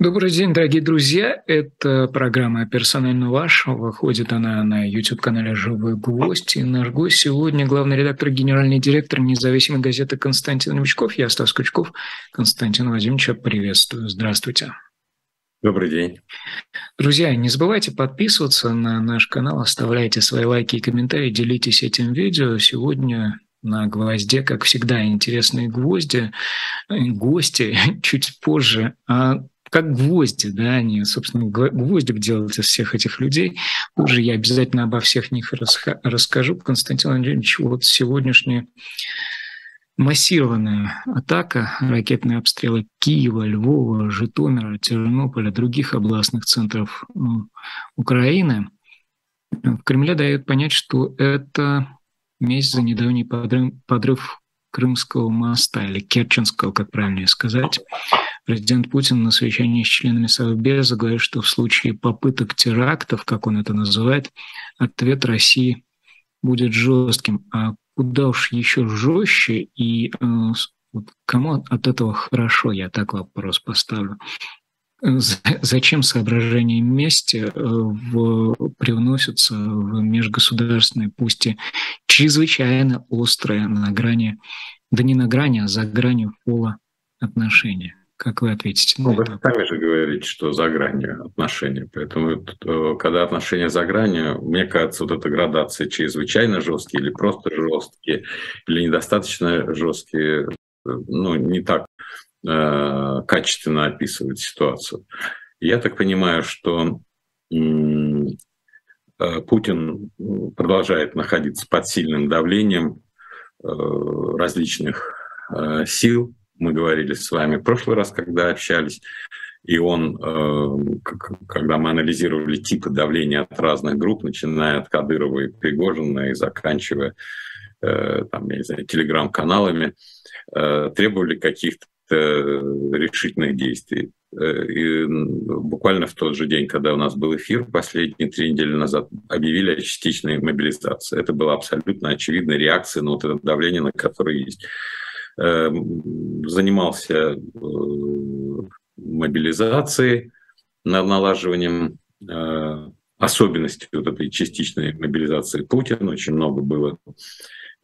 Добрый день, дорогие друзья. Это программа «Персонально ваш». Выходит она на YouTube-канале «Живой гвоздь». И наш гость сегодня главный редактор, генеральный директор независимой газеты Константин Новичков. Я Стас Кучков. Константин Владимировича приветствую. Здравствуйте. Добрый день. Друзья, не забывайте подписываться на наш канал, оставляйте свои лайки и комментарии, делитесь этим видео. Сегодня на гвозде, как всегда, интересные гвозди, гости чуть позже. А как гвозди, да, они, собственно, гвоздик делают из всех этих людей. Уже я обязательно обо всех них расскажу. Константин Андреевич, вот сегодняшняя массированная атака, ракетные обстрелы Киева, Львова, Житомира, Тернополя, других областных центров Украины в Кремле дает понять, что это месть за недавний подрыв, подрыв Крымского моста или Керченского, как правильнее сказать. Президент Путин на совещании с членами Совбеза говорит, что в случае попыток терактов, как он это называет, ответ России будет жестким. А куда уж еще жестче и э, кому от этого хорошо, я так вопрос поставлю. Зачем соображения мести э, в, привносятся в межгосударственные, пусть и чрезвычайно острые на грани, да не на грани, а за гранью пола отношения? Как вы ответите? Ну, вы сами же говорите, что за гранью отношений. Поэтому, э, когда отношения за гранью, мне кажется, вот эта градация чрезвычайно жесткие или просто жесткие, или недостаточно жесткие, э, ну, не так э, качественно описывает ситуацию. Я так понимаю, что э, Путин продолжает находиться под сильным давлением э, различных э, сил, мы говорили с вами в прошлый раз, когда общались, и он, э, когда мы анализировали типы давления от разных групп, начиная от Кадырова и Пригожина и заканчивая э, там, я не знаю, телеграм-каналами, э, требовали каких-то решительных действий. И буквально в тот же день, когда у нас был эфир, последние три недели назад, объявили о частичной мобилизации. Это была абсолютно очевидная реакция на вот это давление, на которое есть. Эм, занимался э, мобилизацией, налаживанием э, особенностей вот этой частичной мобилизации Путина. Очень много было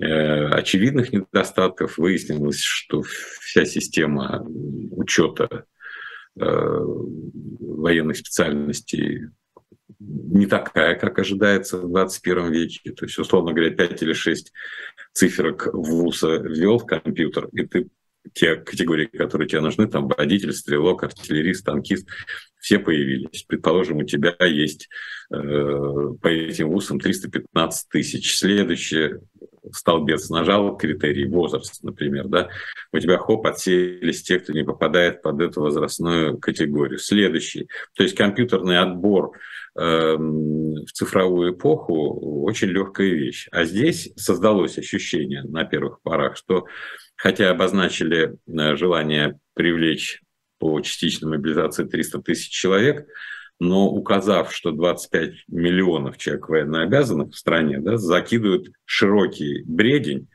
э, очевидных недостатков. Выяснилось, что вся система учета военных специальностей не такая, как ожидается в 21 веке. То есть, условно говоря, 5 или 6 циферок ВУЗа ввел в компьютер, и ты те категории, которые тебе нужны, там водитель, стрелок, артиллерист, танкист, все появились. Предположим, у тебя есть э, по этим вузам 315 тысяч. Следующий столбец нажал критерий возраст, например, да, у тебя хоп, отселись те, кто не попадает под эту возрастную категорию. Следующий, то есть компьютерный отбор в цифровую эпоху очень легкая вещь. А здесь создалось ощущение на первых порах, что хотя обозначили э, желание привлечь по частичной мобилизации 300 тысяч человек, но указав, что 25 миллионов человек военнообязанных в стране, да, закидывают широкий бредень,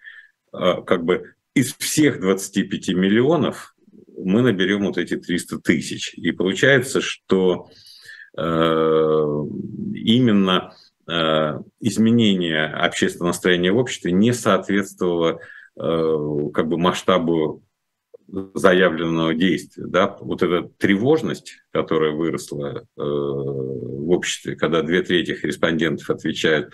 э, как бы из всех 25 миллионов мы наберем вот эти 300 тысяч. И получается, что именно э, изменение общественного настроения в обществе не соответствовало э, как бы масштабу заявленного действия. Да? Вот эта тревожность, которая выросла в обществе, когда две трети респондентов отвечают,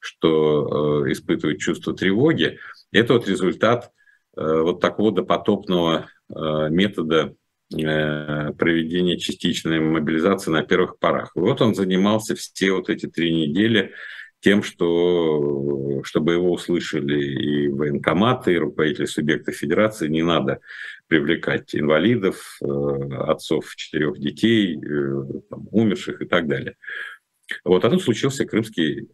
что испытывают чувство тревоги, это вот результат вот такого допотопного метода Э, проведения частичной мобилизации на первых порах. Вот он занимался все вот эти три недели тем, что, чтобы его услышали и военкоматы, и руководители субъектов федерации, не надо привлекать инвалидов, э, отцов четырех детей, э, там, умерших и так далее. Вот, а тут случился Крымский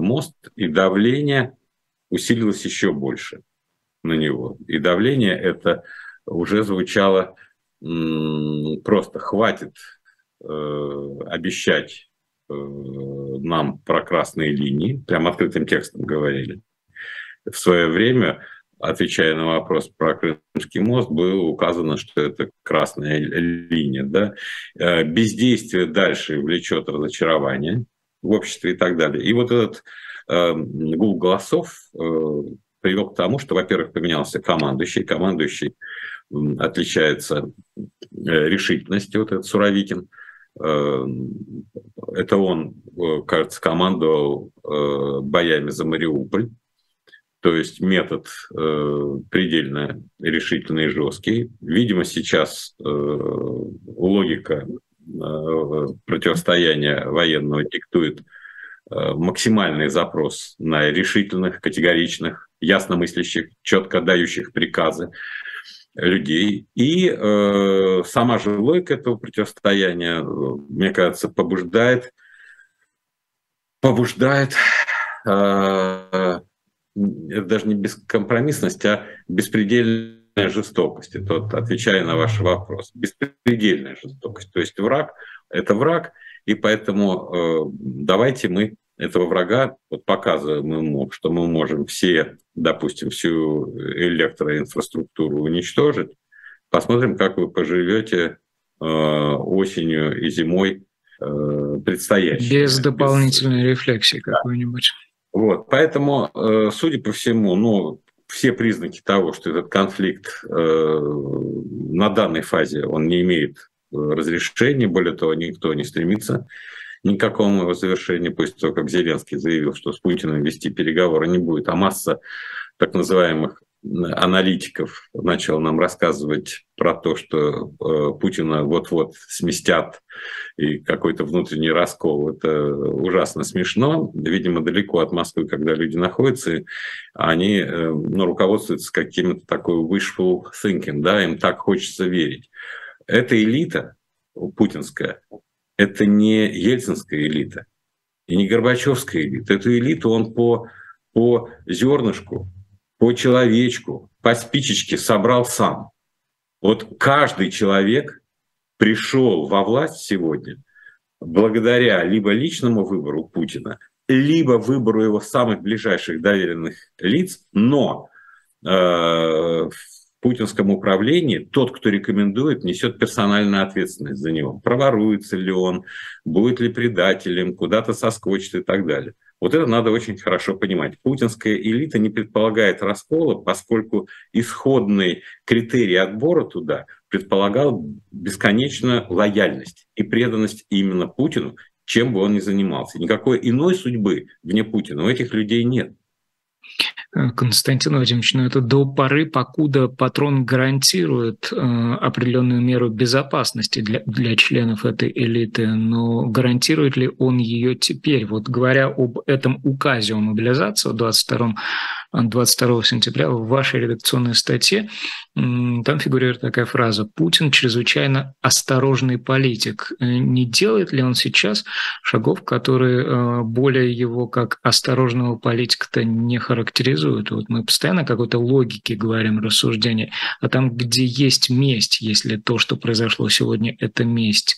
мост, и давление усилилось еще больше на него. И давление это уже звучало просто хватит э, обещать э, нам про красные линии, прям открытым текстом говорили. В свое время отвечая на вопрос про Крымский мост, было указано, что это красная линия. Да? Э, бездействие дальше влечет разочарование в обществе и так далее. И вот этот гул голосов привел к тому, что, во-первых, поменялся командующий. Командующий отличается решительностью, вот этот Суровикин. Это он, кажется, командовал боями за Мариуполь то есть метод э, предельно решительный и жесткий. Видимо, сейчас э, логика э, противостояния военного диктует э, максимальный запрос на решительных, категоричных, ясномыслящих, четко дающих приказы людей. И э, сама же логика этого противостояния, мне кажется, побуждает, побуждает э, даже не бескомпромиссность, а беспредельная жестокость. Это вот, отвечая на ваш вопрос. Беспредельная жестокость. То есть враг – это враг, и поэтому э, давайте мы этого врага вот показываем ему, что мы можем все, допустим, всю электроинфраструктуру уничтожить. Посмотрим, как вы поживете э, осенью и зимой э, предстоящей. Без дополнительной Без... рефлексии какой-нибудь. Вот, поэтому, э, судя по всему, ну, все признаки того, что этот конфликт э, на данной фазе он не имеет э, разрешения, более того, никто не стремится ни к какому его завершению, после того, как Зеленский заявил, что с Путиным вести переговоры не будет, а масса так называемых аналитиков начал нам рассказывать про то, что э, Путина вот-вот сместят и какой-то внутренний раскол. Это ужасно смешно. Видимо, далеко от Москвы, когда люди находятся, они э, ну, руководствуются каким-то такой wishful thinking, да, им так хочется верить. Эта элита путинская, это не ельцинская элита и не Горбачевская элита. Эту элиту он по, по зернышку по человечку, по спичечке собрал сам. Вот каждый человек пришел во власть сегодня благодаря либо личному выбору Путина, либо выбору его самых ближайших доверенных лиц, но э, путинском управлении тот, кто рекомендует, несет персональную ответственность за него. Проворуется ли он, будет ли предателем, куда-то соскочит и так далее. Вот это надо очень хорошо понимать. Путинская элита не предполагает раскола, поскольку исходный критерий отбора туда предполагал бесконечную лояльность и преданность именно Путину, чем бы он ни занимался. Никакой иной судьбы вне Путина у этих людей нет. Э, Константин Владимирович, ну это до поры, покуда патрон гарантирует э, определенную меру безопасности для, для членов этой элиты, но гарантирует ли он ее теперь? Вот говоря об этом указе о мобилизации в 22 22 сентября в вашей редакционной статье, там фигурирует такая фраза «Путин чрезвычайно осторожный политик». Э, не делает ли он сейчас шагов, которые э, более его как осторожного политика-то не характеризуют? Вот мы постоянно о какой-то логике говорим, рассуждения, а там, где есть месть, если то, что произошло сегодня, это месть,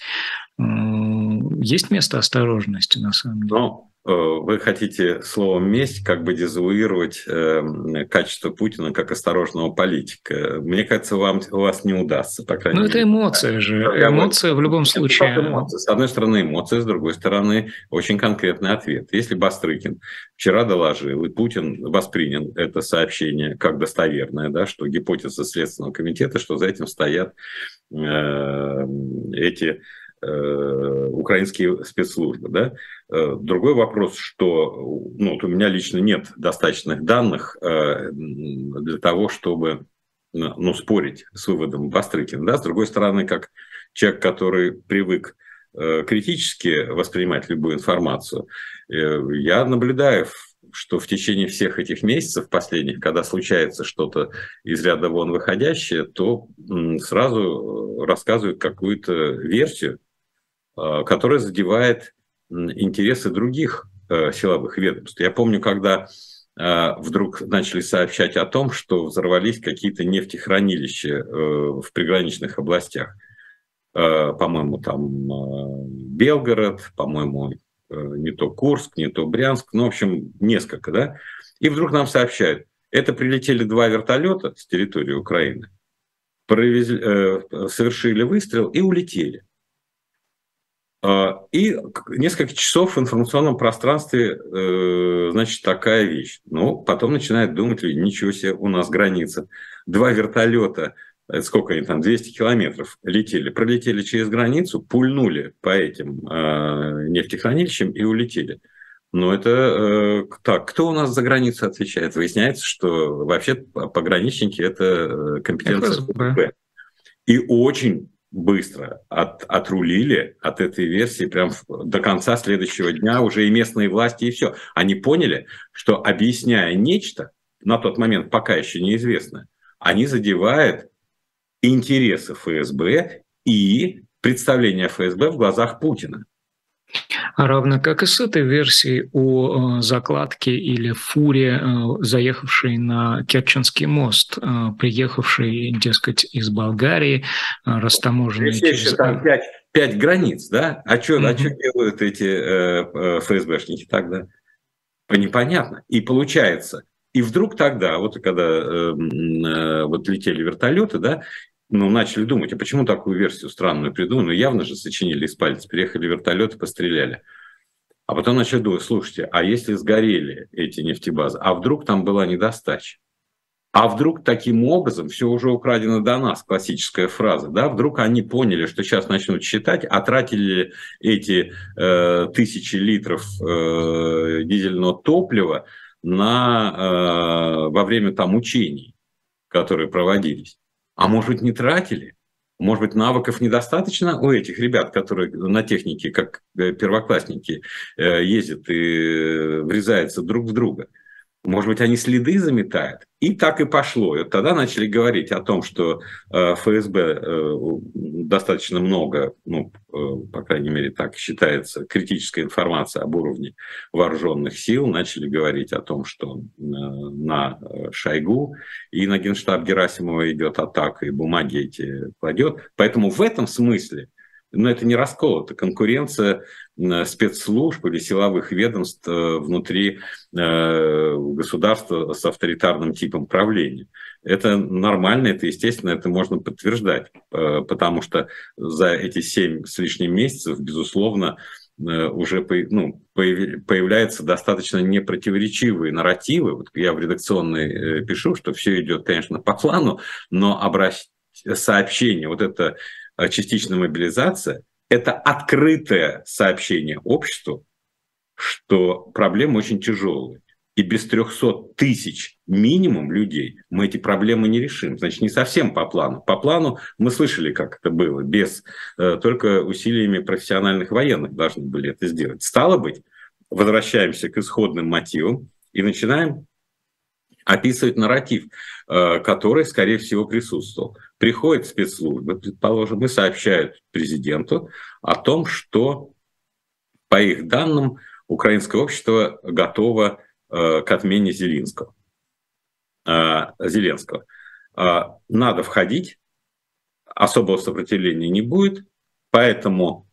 есть место осторожности на самом деле? Ну, Э, вы хотите словом «месть» как бы дезавуировать э, качество Путина как осторожного политика. Мне кажется, вам, у вас не удастся, по крайней Ну, это эмоция же. Эмоция в любом случае. Эмоция. С одной стороны эмоция, с другой стороны очень конкретный ответ. Если Бастрыкин вчера доложил, и Путин воспринял это сообщение как достоверное, да, что гипотеза Следственного комитета, что за этим стоят э, эти украинские спецслужбы. Да? Э, другой вопрос, что ну, вот у меня лично нет достаточных данных э, для того, чтобы ну, спорить с выводом Бастрыкина. Да? С другой стороны, как человек, который привык критически воспринимать любую информацию, я наблюдаю, что в течение всех этих месяцев последних, когда случается что-то из ряда вон выходящее, то сразу рассказывают какую-то версию, Э, которая задевает интересы других э, силовых ведомств. Я помню, когда э, вдруг начали сообщать о том, что взорвались какие-то нефтехранилища в приграничных областях. По-моему, там Белгород, по-моему, не то Курск, не то Брянск, ну, в общем, несколько, да. И вдруг нам сообщают, Это прилетели два вертолета с территории Украины, провезли, э, совершили выстрел и улетели. А, и несколько часов в информационном пространстве, э, значит, такая вещь. Ну, потом начинают думать, ничего себе, у нас граница. Два вертолета, сколько они там, 200 километров летели, пролетели через границу, пульнули по этим э, нефтехранилищам и улетели. Ну, это э, так, кто у нас за границей отвечает? Выясняется, что вообще пограничники – это компетенция ФСБ. И очень быстро от, отрулили от этой версии прям до конца следующего дня уже и местные власти, и все. Они поняли, что объясняя нечто, на тот момент пока еще неизвестно, они задевают интересы ФСБ и представление ФСБ в глазах Путина. Равно как и с этой версией о э, закладке или фуре, э, заехавшей на Керченский мост, э, приехавшей, дескать, из Болгарии, растаможенной через... Там пять, пять границ, да? А что mm-hmm. а что делают эти э, ФСБшники тогда? Непонятно. И получается, и вдруг тогда, вот когда э, э, вот летели вертолеты, да, ну, начали думать, а почему такую версию странную придумали? Ну, явно же сочинили из пальца, приехали вертолеты, постреляли. А потом начали думать, слушайте, а если сгорели эти нефтебазы, а вдруг там была недостача? А вдруг таким образом все уже украдено до нас, классическая фраза, да? Вдруг они поняли, что сейчас начнут считать, а тратили эти э, тысячи литров э, дизельного топлива на, э, во время там учений, которые проводились. А может быть, не тратили? Может быть, навыков недостаточно у этих ребят, которые на технике, как э, первоклассники, э, ездят и врезаются друг в друга. Может быть, они следы заметают? И так и пошло. И вот тогда начали говорить о том, что э, ФСБ э, достаточно много, ну, э, по крайней мере, так считается, критической информации об уровне вооруженных сил. Начали говорить о том, что на Шойгу и на генштаб Герасимова идет атака, и бумаги эти кладет. Поэтому в этом смысле но это не раскол, это конкуренция спецслужб или силовых ведомств э, внутри э, государства с авторитарным типом правления. Это нормально, это естественно, это можно подтверждать, э, потому что за эти семь с лишним месяцев, безусловно, уже ну, появляются достаточно непротиворечивые нарративы. Вот я в редакционной пишу, что все идет, конечно, по плану, но обращ... сообщение, вот это частичная мобилизация, это открытое сообщение обществу, что проблемы очень тяжелые. И без 300 тысяч минимум людей мы эти проблемы не решим. Значит, не совсем по плану. По плану мы слышали, как это было. Без э, только усилиями профессиональных военных должны были это сделать. Стало быть, возвращаемся к исходным мотивам и начинаем описывать нарратив, э, который, скорее всего, присутствовал. Приходят спецслужбы, предположим, и сообщают президенту о том, что, по их данным, украинское общество готово э, к отмене Зеленского. Э, Зеленского. Надо входить, особого сопротивления не будет, поэтому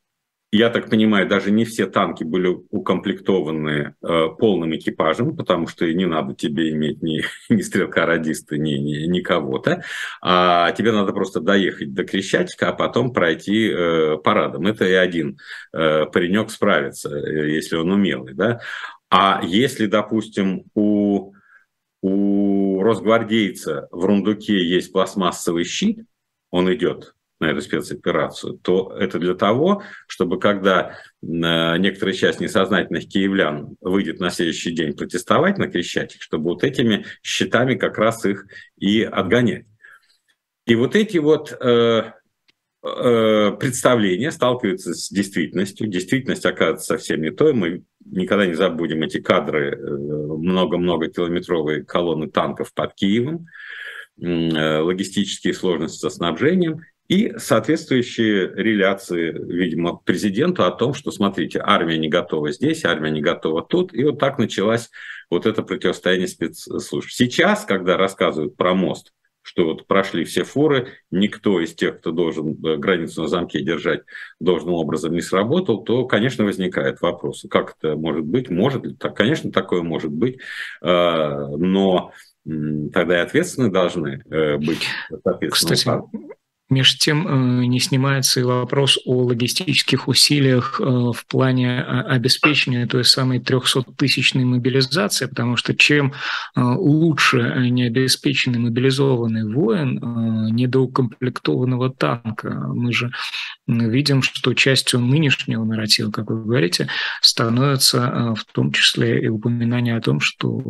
я так понимаю, даже не все танки были укомплектованы э, полным экипажем, потому что не надо тебе иметь ни, ни стрелка-радиста, ни, ни, ни кого-то, а тебе надо просто доехать до Крещатика, а потом пройти э, парадом. Это и один э, паренек справится, э, если он умелый. Да? А если, допустим, у, у росгвардейца в рундуке есть пластмассовый щит, он идет на эту спецоперацию, то это для того, чтобы когда э, некоторая часть несознательных киевлян выйдет на следующий день протестовать на Крещатик, чтобы вот этими щитами как раз их и отгонять. И вот эти вот э, э, представления сталкиваются с действительностью. Действительность оказывается совсем не той. Мы никогда не забудем эти кадры много-много километровые колонны танков под Киевом, логистические сложности со снабжением и соответствующие реляции, видимо, президенту о том, что, смотрите, армия не готова здесь, армия не готова тут. И вот так началось вот это противостояние спецслужб. Сейчас, когда рассказывают про мост, что вот прошли все фуры, никто из тех, кто должен э, границу на замке держать, должным образом не сработал, то, конечно, возникает вопрос, как это может быть, может ли так, конечно, такое может быть, э, но тогда и ответственны должны быть. Кстати, Между тем э, не снимается и вопрос о логистических усилиях э, в плане э, обеспечения той самой 300-тысячной мобилизации, потому что чем лучше необеспеченный мобилизованный воин недоукомплектованного танка, мы же видим, что частью нынешнего нарратива, как вы говорите, становится в том числе и упоминание о том, что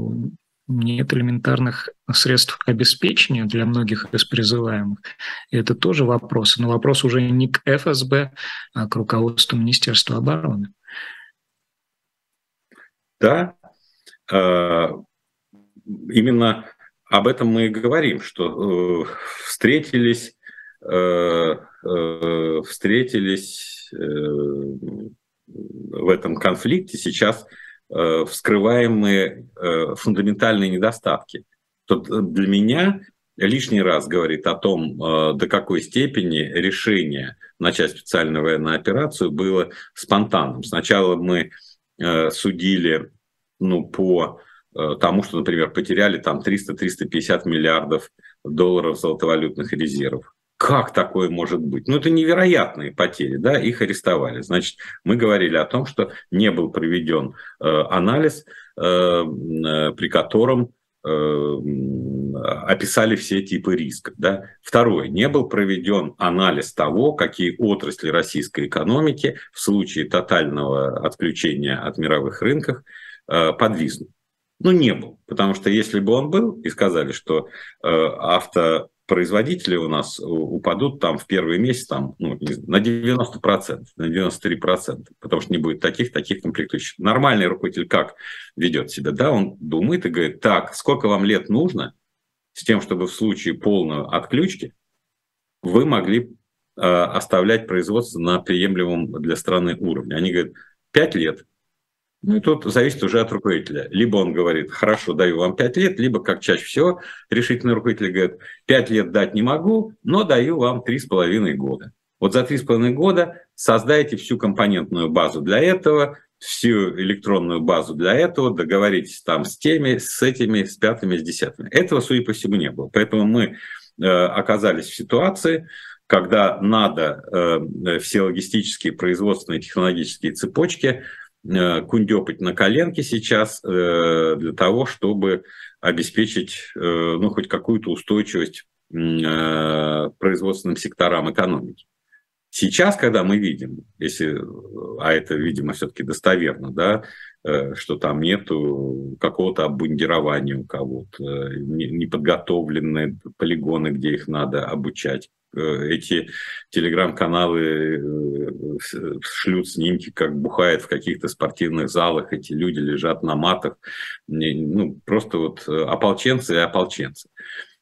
нет элементарных средств обеспечения для многих из призываемых. И это тоже вопрос. Но вопрос уже не к ФСБ, а к руководству Министерства обороны. Да, а, именно об этом мы и говорим, что э, встретились, э, э, встретились в этом конфликте сейчас вскрываемые э, фундаментальные недостатки. Тут э, для меня лишний раз говорит о том, до какой степени решение начать специальную военную операцию было спонтанным. Сначала мы судили ну, по тому, что, например, потеряли там 300-350 миллиардов долларов золотовалютных резервов. Как такое может быть? Ну, это невероятные потери, да, их арестовали. Значит, мы говорили о том, что не был проведен э, анализ, э, э, при котором э, описали все типы рисков. Да? Второе, не был проведен анализ того, какие отрасли российской экономики в случае тотального отключения от мировых рынков э, подвизнут. Ну, не был, потому что если бы он был, и сказали, что э, авто производители у нас упадут там в первый месяц там, ну, на 90%, на 93%, потому что не будет таких, таких комплектующих. Нормальный руководитель как ведет себя? Да, он думает и говорит, так, сколько вам лет нужно с тем, чтобы в случае полной отключки вы могли э, оставлять производство на приемлемом для страны уровне. Они говорят, 5 лет. Ну и тут зависит уже от руководителя. Либо он говорит, хорошо, даю вам 5 лет, либо, как чаще всего, решительный руководитель говорит, 5 лет дать не могу, но даю вам 3,5 года. Вот за 3,5 года создайте всю компонентную базу для этого, всю электронную базу для этого, договоритесь там с теми, с этими, с пятыми, с десятыми. Этого, судя по всему, не было. Поэтому мы э, оказались в ситуации, когда надо э, все логистические, производственные, технологические цепочки – кундепать на коленке сейчас э, для того, чтобы обеспечить э, ну, хоть какую-то устойчивость производственным секторам экономики. Сейчас, когда мы видим, если, а это, видимо, все-таки достоверно, да, что там нету какого-то обмундирования у кого-то, неподготовленные полигоны, где их надо обучать, Э, эти телеграм-каналы э, шлют снимки, как бухает в каких-то спортивных залах, эти люди лежат на матах. Ну, просто вот э, ополченцы и ополченцы.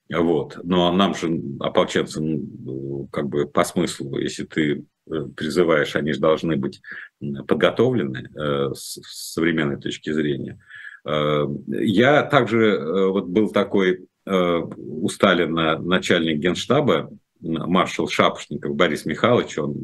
Вот. Но нам же ополченцам как бы по смыслу, если ты призываешь, они же должны быть подготовлены с современной точки зрения. Я также вот был такой у Сталина начальник генштаба маршал Шапошников Борис Михайлович, он,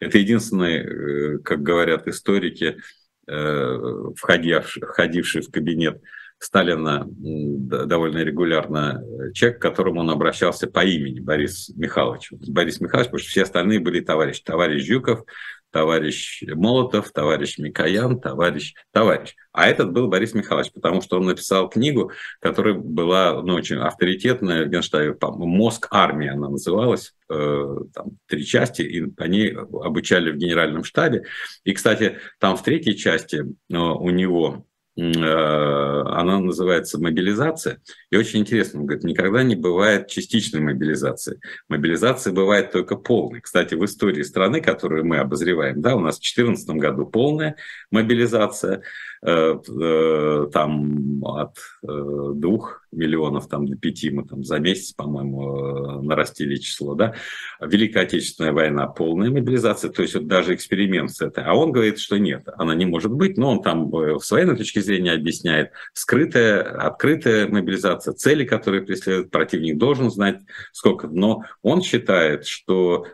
это единственный, э, как говорят историки, э, входивший, входивший в кабинет Сталина довольно регулярно э, человек, к которому он обращался по имени Борис Михайлович. Борис Михайлович, потому что все остальные были товарищи. Товарищ Жуков, товарищ Молотов, товарищ Микоян, товарищ, товарищ. А этот был Борис Михайлович, потому что он написал книгу, которая была ну, очень авторитетная в Генштабе, «Мозг армии» она называлась, э, там три части, и ней обучали в генеральном штабе. И, кстати, там в третьей части э, у него она называется мобилизация. И очень интересно, он говорит, никогда не бывает частичной мобилизации. Мобилизация бывает только полной. Кстати, в истории страны, которую мы обозреваем, да, у нас в 2014 году полная мобилизация, Э, э, там от э, двух миллионов там, до пяти мы там за месяц, по-моему, нарастили число, да, Великая Отечественная война, полная мобилизация, то есть вот даже эксперимент с этой, а он говорит, что нет, она не может быть, но он там с военной точки зрения объясняет, скрытая, открытая мобилизация, цели, которые преследует противник, должен знать сколько, но он считает, что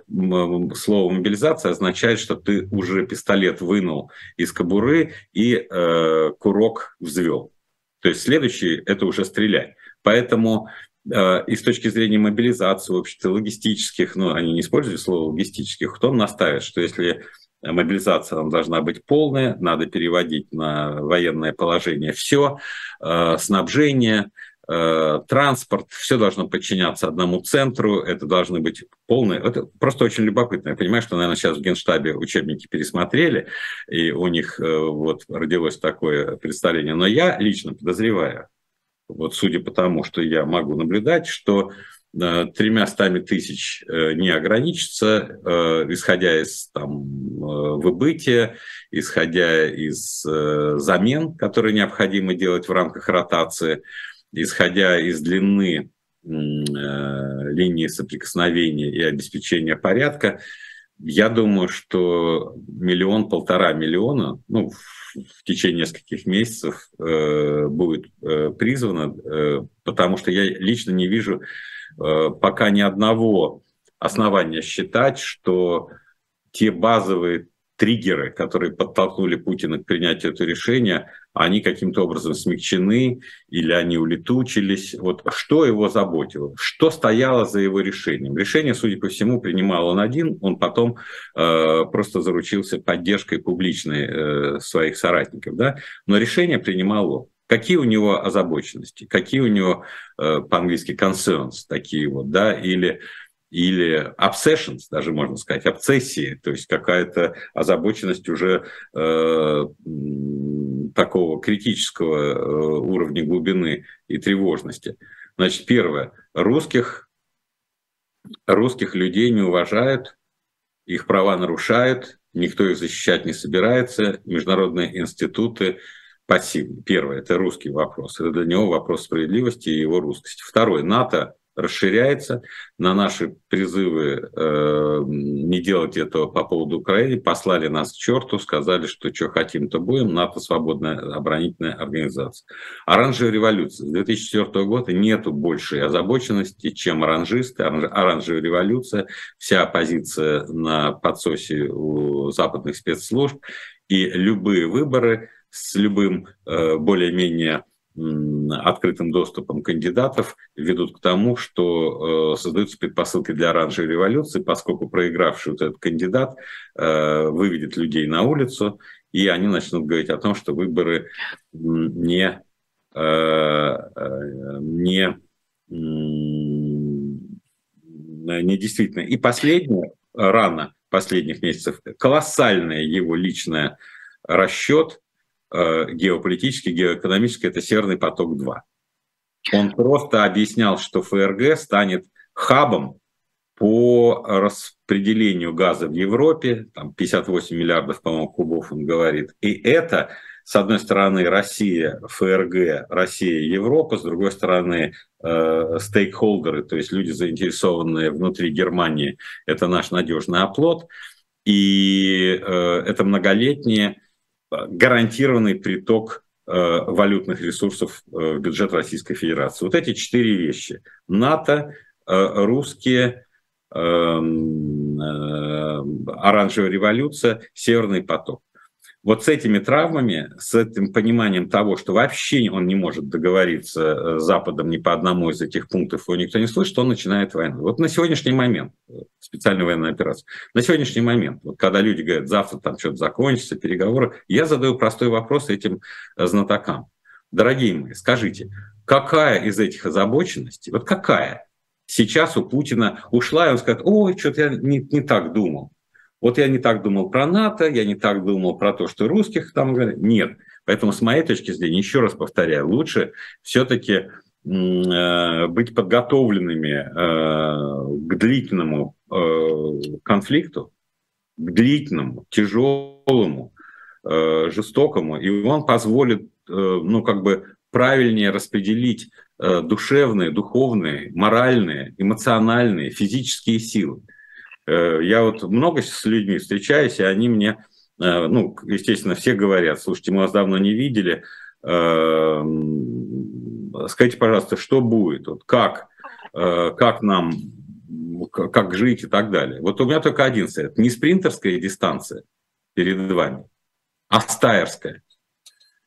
слово мобилизация означает, что ты уже пистолет вынул из кобуры и э, курок взвел. То есть следующий – это уже стрелять. Поэтому и с точки зрения мобилизации, в общем-то, логистических, ну, они не используют слово логистических, кто наставит, что если мобилизация нам должна быть полная, надо переводить на военное положение все, снабжение, Э, транспорт, все должно подчиняться одному центру, это должны быть полные... Это просто очень любопытно. Я понимаю, что, наверное, сейчас в Генштабе учебники пересмотрели, и у них э, вот родилось такое представление. Но я лично подозреваю, вот судя по тому, что я могу наблюдать, что э, тремя стами тысяч не ограничится, исходя из там, выбытия, исходя из замен, которые необходимо делать в рамках ротации – исходя из длины э, линии соприкосновения и обеспечения порядка, я думаю, что миллион-полтора миллиона, ну, в течение нескольких месяцев э, будет э, призвано, э, потому что я лично не вижу э, пока ни одного основания считать, что те базовые триггеры, которые подтолкнули Путина к принятию этого решения, они каким-то образом смягчены или они улетучились. Вот что его заботило? Что стояло за его решением? Решение, судя по всему, принимал он один, он потом э, просто заручился поддержкой публичной э, своих соратников, да? но решение принимал он. Какие у него озабоченности, какие у него э, по-английски concerns такие вот, да, или или obsessions, даже можно сказать, обсессии, то есть какая-то озабоченность уже э, такого критического э, уровня глубины и тревожности. Значит, первое, русских, русских людей не уважают, их права нарушают, никто их защищать не собирается, международные институты пассивны. Первое, это русский вопрос, это для него вопрос справедливости и его русскости. Второе, НАТО расширяется. На наши призывы э, не делать этого по поводу Украины послали нас к черту, сказали, что что хотим, то будем. НАТО свободная оборонительная организация. Оранжевая революция. С 2004 года нету большей озабоченности, чем оранжисты. Оранжевая революция, вся оппозиция на подсосе у западных спецслужб. И любые выборы с любым э, более-менее открытым доступом кандидатов ведут к тому, что э, создаются предпосылки для оранжевой революции, поскольку проигравший вот этот кандидат э, выведет людей на улицу, и они начнут говорить о том, что выборы не, э, не, не действительно. И последнее, рано последних месяцев, колоссальный его личный расчет – геополитический, геоэкономический, это Северный поток-2. Он просто объяснял, что ФРГ станет хабом по распределению газа в Европе, там 58 миллиардов, по-моему, кубов он говорит. И это, с одной стороны, Россия, ФРГ, Россия, Европа, с другой стороны, э, стейкхолдеры, то есть люди, заинтересованные внутри Германии, это наш надежный оплот. И э, это многолетние гарантированный приток э, валютных ресурсов э, в бюджет Российской Федерации. Вот эти четыре вещи. НАТО, э, русские, эм, оранжевая революция, Северный поток. Вот с этими травмами, с этим пониманием того, что вообще он не может договориться э, с Западом ни по одному из этих пунктов, его никто не слышит, он начинает войну. Вот на сегодняшний момент, э, специальная военная операция, на сегодняшний момент, вот когда люди говорят, завтра там что-то закончится, переговоры, я задаю простой вопрос этим э, знатокам. Дорогие мои, скажите, какая из этих озабоченностей, вот какая сейчас у Путина ушла, и он скажет, ой, что-то я не, не так думал. Вот я не так думал про НАТО, я не так думал про то, что русских там нет. Поэтому с моей точки зрения, еще раз повторяю, лучше все-таки э, быть подготовленными э, к длительному э, конфликту, к длительному, тяжелому, жестокому, и он позволит, ну, как бы правильнее распределить душевные, духовные, моральные, эмоциональные, физические силы. Э, я вот много с людьми встречаюсь, и они мне, э, ну, естественно, все говорят, слушайте, мы вас давно не видели, э, скажите, пожалуйста, что будет, вот как, как нам, как жить и так далее. Вот у меня только один совет. Не спринтерская дистанция перед вами, а стайерская.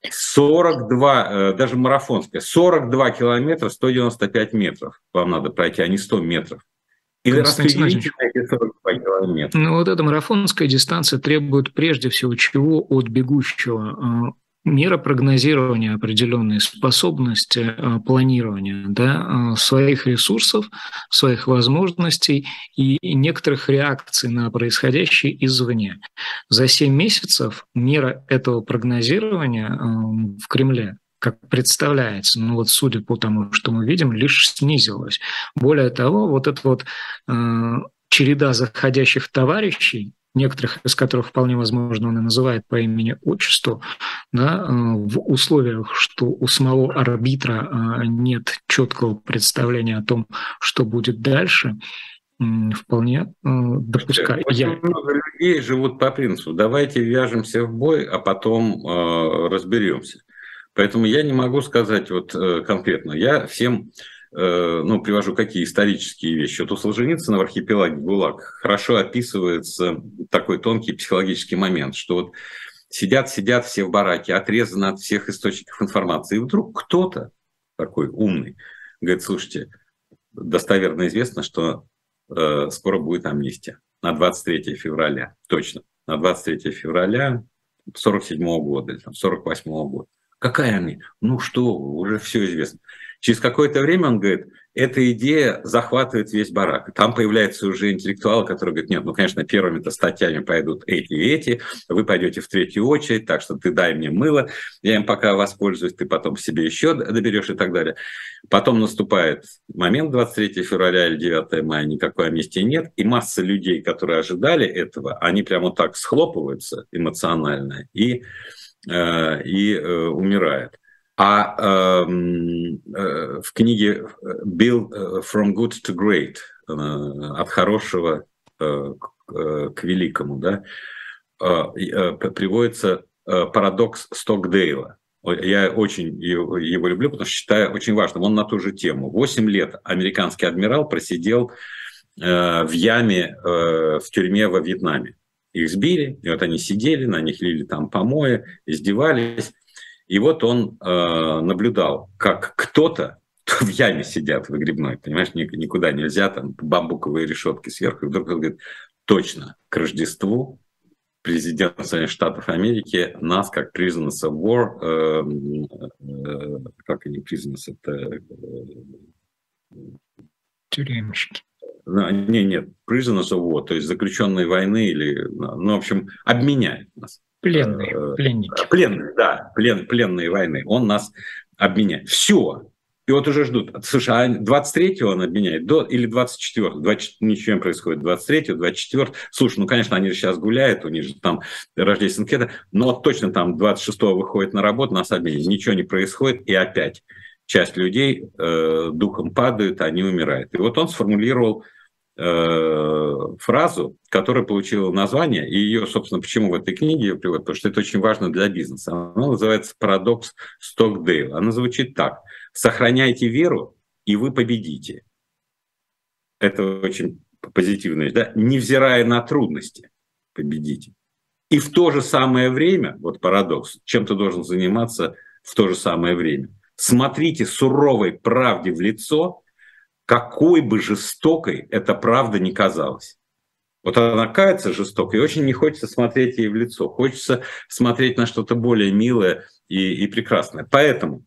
42, э, даже марафонская, 42 километра, 195 метров вам надо пройти, а не 100 метров. И распределите эти 42 километра. Ну, вот эта марафонская дистанция требует прежде всего чего от бегущего? мера прогнозирования определенной способности э, планирования да, э, своих ресурсов, своих возможностей и некоторых реакций на происходящее извне. За 7 месяцев мера этого прогнозирования э, в Кремле как представляется, ну вот судя по тому, что мы видим, лишь снизилась. Более того, вот эта вот э, череда заходящих товарищей, некоторых из которых вполне возможно он и называет по имени-отчеству, да, э, в условиях, что у самого арбитра э, нет четкого представления о том, что будет дальше, вполне э, допускаю. Очень Я... много людей живут по принципу «давайте вяжемся в бой, а потом э, разберемся». Поэтому я не могу сказать вот конкретно. Я всем Э, ну, привожу какие исторические вещи. Вот у Солженицына в архипелаге ГУЛАГ хорошо описывается такой тонкий психологический момент, что вот сидят, сидят все в бараке, отрезаны от всех источников информации, и вдруг кто-то такой умный говорит, слушайте, достоверно известно, что э, скоро будет амнистия на 23 февраля, точно, на 23 февраля 47 -го года или там 48 -го года. Какая амнистия? Ну что, уже все известно. Через какое-то время он говорит, эта идея захватывает весь барак. Там появляются уже интеллектуалы, которые говорят, нет, ну, конечно, первыми-то статьями пойдут эти и эти, вы пойдете в третью очередь, так что ты дай мне мыло, я им пока воспользуюсь, ты потом себе еще доберешь и так далее. Потом наступает момент 23 февраля или 9 мая, никакой амнистии нет, и масса людей, которые ожидали этого, они прямо так схлопываются эмоционально и, и э, умирают. А эм, э, в книге «Build э, from good to great» э, от хорошего э, к, э, великому, да, э, э, приводится э, парадокс Стокдейла. Я очень его, люблю, потому что считаю очень важным. Он на ту же тему. Восемь лет американский адмирал просидел э, в яме э, в тюрьме во Вьетнаме. Их сбили, и вот они сидели, на них лили там помои, издевались. И вот он э, наблюдал, как кто-то в яме сидят выгребной, понимаешь, никуда нельзя, там бамбуковые решетки сверху. И вдруг он говорит, точно, к Рождеству президент Соединенных Штатов Америки нас, как prisoners of war, э, э, как они prisoners, это... Э, Тюремщики. Не, нет, prisoners of war, то есть заключенные войны или, ну, в общем, обменяет нас. Пленные, э, пленники. Пленные, да, плен, пленные войны. Он нас обменяет. Все. И вот уже ждут. Слушай, а 23-го он обменяет до, или 24-го? 20, ничего не происходит. 23-го, 24-го. Слушай, ну, конечно, они же сейчас гуляют, у них же там рождественские но точно там 26-го выходит на работу, нас обменяют. Ничего не происходит, и опять часть людей э, духом падают, они умирают. И вот он сформулировал Э, фразу, которая получила название, и ее, собственно, почему в этой книге ее приводят, потому что это очень важно для бизнеса. Она называется «Парадокс Стокдейл». Она звучит так. «Сохраняйте веру, и вы победите». Это очень позитивная да? «Невзирая на трудности, победите». И в то же самое время, вот парадокс, чем ты должен заниматься в то же самое время. Смотрите суровой правде в лицо – какой бы жестокой эта правда не казалась. Вот она кажется жестокой, и очень не хочется смотреть ей в лицо. Хочется смотреть на что-то более милое и, и прекрасное. Поэтому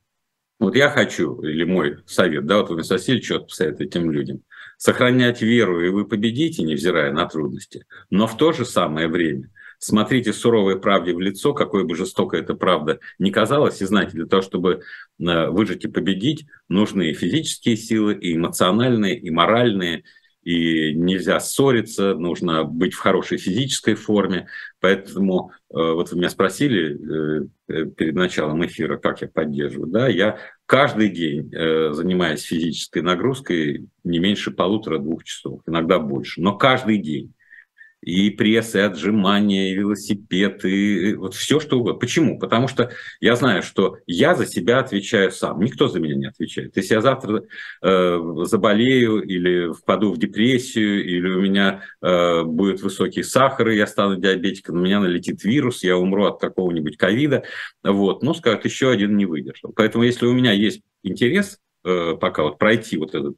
вот я хочу, или мой совет, да, вот вы, Василий, что посоветуете этим людям, сохранять веру, и вы победите, невзирая на трудности, но в то же самое время смотрите суровой правде в лицо, какой бы жестокой эта правда не казалась, и знаете, для того, чтобы э, выжить и победить, нужны физические силы, и эмоциональные, и моральные, и нельзя ссориться, нужно быть в хорошей физической форме. Поэтому э, вот вы меня спросили э, перед началом эфира, как я поддерживаю. Да, я каждый день занимаюсь физической нагрузкой не меньше полутора-двух часов, иногда больше, но каждый день. И пресс, и отжимания, и велосипед, и вот все что угодно. Почему? Потому что я знаю, что я за себя отвечаю сам, никто за меня не отвечает. Если я завтра э, заболею или впаду в депрессию, или у меня э, будет высокий сахар, и я стану диабетиком, на меня налетит вирус, я умру от какого-нибудь ковида, вот, ну, скажут, еще один не выдержал. Поэтому если у меня есть интерес, пока вот пройти вот этот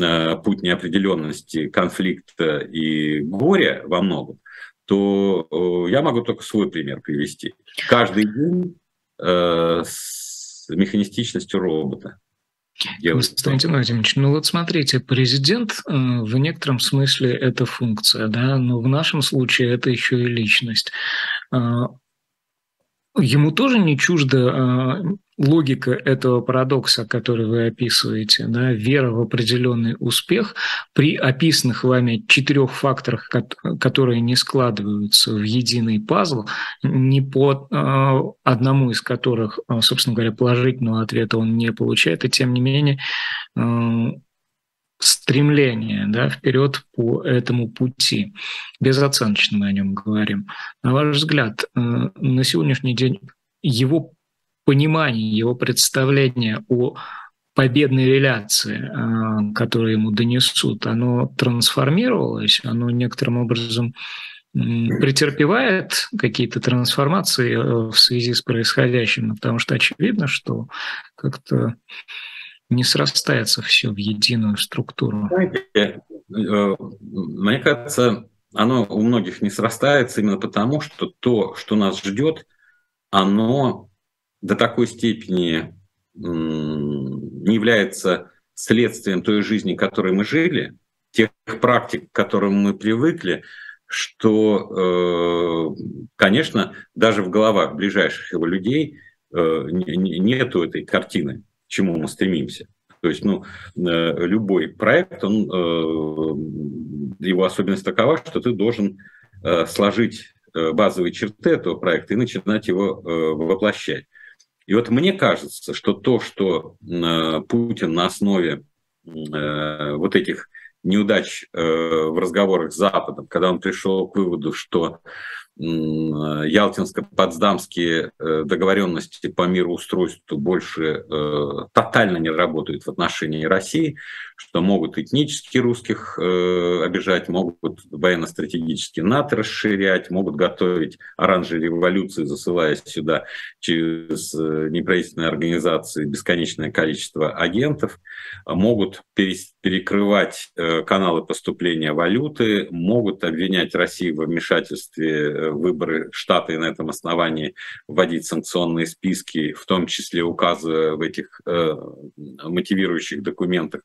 э, путь неопределенности, конфликта и горя во многом, то э, я могу только свой пример привести. Каждый день с механистичностью робота. Константин Владимирович, ну вот смотрите, президент в некотором смысле это функция, да, но в нашем случае это еще и личность. Ему тоже не чуждо логика этого парадокса, который вы описываете, да, вера в определенный успех при описанных вами четырех факторах, которые не складываются в единый пазл, не по э, одному из которых, а, собственно говоря, положительного ответа он не получает, и тем не менее э, стремление да, вперед по этому пути. Безоценочно мы о нем говорим. На ваш взгляд, э, на сегодняшний день его понимание, его представление о победной реляции, а, которую ему донесут, оно трансформировалось, оно некоторым образом претерпевает какие-то трансформации э, в связи с происходящим, потому что очевидно, что как-то не срастается все в единую структуру. Э, мне кажется, оно у многих не срастается именно потому, что то, что нас ждет, оно до такой степени не является следствием той жизни, которой мы жили, тех практик, к которым мы привыкли, что, э, конечно, даже в головах ближайших его людей э, нету этой картины, чему мы стремимся. То есть, ну, э, любой проект, он, его особенность такова, что ты должен сложить базовые черты этого проекта и начинать его воплощать. И вот мне кажется, что то, что э, Путин на основе э, вот этих неудач э, в разговорах с Западом, когда он пришел к выводу, что Ялтинско-Потсдамские э, договоренности по мироустройству больше э, тотально не работают в отношении России, что могут этнически русских э, обижать, могут военно-стратегически НАТО расширять, могут готовить оранжевые революции, засылая сюда через неправительственные организации бесконечное количество агентов, могут перекрывать каналы поступления валюты, могут обвинять Россию в вмешательстве выборы штата и на этом основании вводить санкционные списки, в том числе указывая в этих э, мотивирующих документах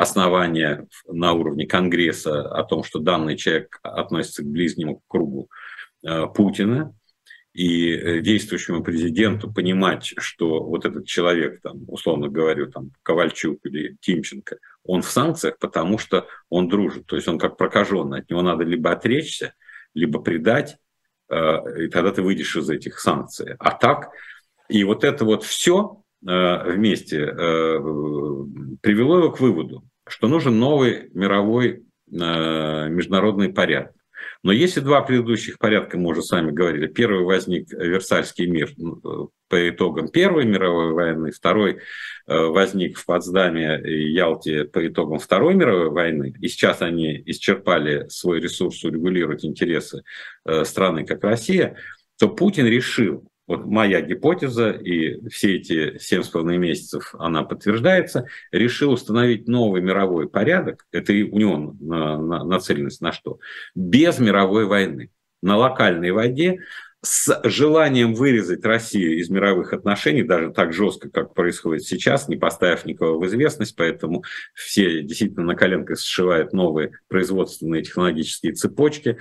основания на уровне Конгресса о том, что данный человек относится к ближнему кругу э, Путина, и э, действующему президенту понимать, что вот этот человек, там, условно говоря, там, Ковальчук или Тимченко, он в санкциях, потому что он дружит, то есть он как прокаженный, от него надо либо отречься, либо предать, Э, и тогда ты выйдешь из этих санкций. А так, и вот это вот все вместе привело его к выводу, что нужен новый мировой международный порядок. Но если два предыдущих порядка, мы уже с вами говорили, первый возник Версальский мир ну, по итогам Первой мировой войны, второй э, возник в Потсдаме и Ялте по итогам Второй мировой войны, и сейчас они исчерпали свой ресурс урегулировать интересы э, страны, как Россия, то Путин решил, вот моя гипотеза, и все эти семь с половиной месяцев она подтверждается, решил установить новый мировой порядок, это и у него на, на, нацеленность на что? Без мировой войны. На локальной воде с желанием вырезать Россию из мировых отношений, даже так жестко, как происходит сейчас, не поставив никого в известность, поэтому все действительно на коленках сшивают новые производственные технологические цепочки.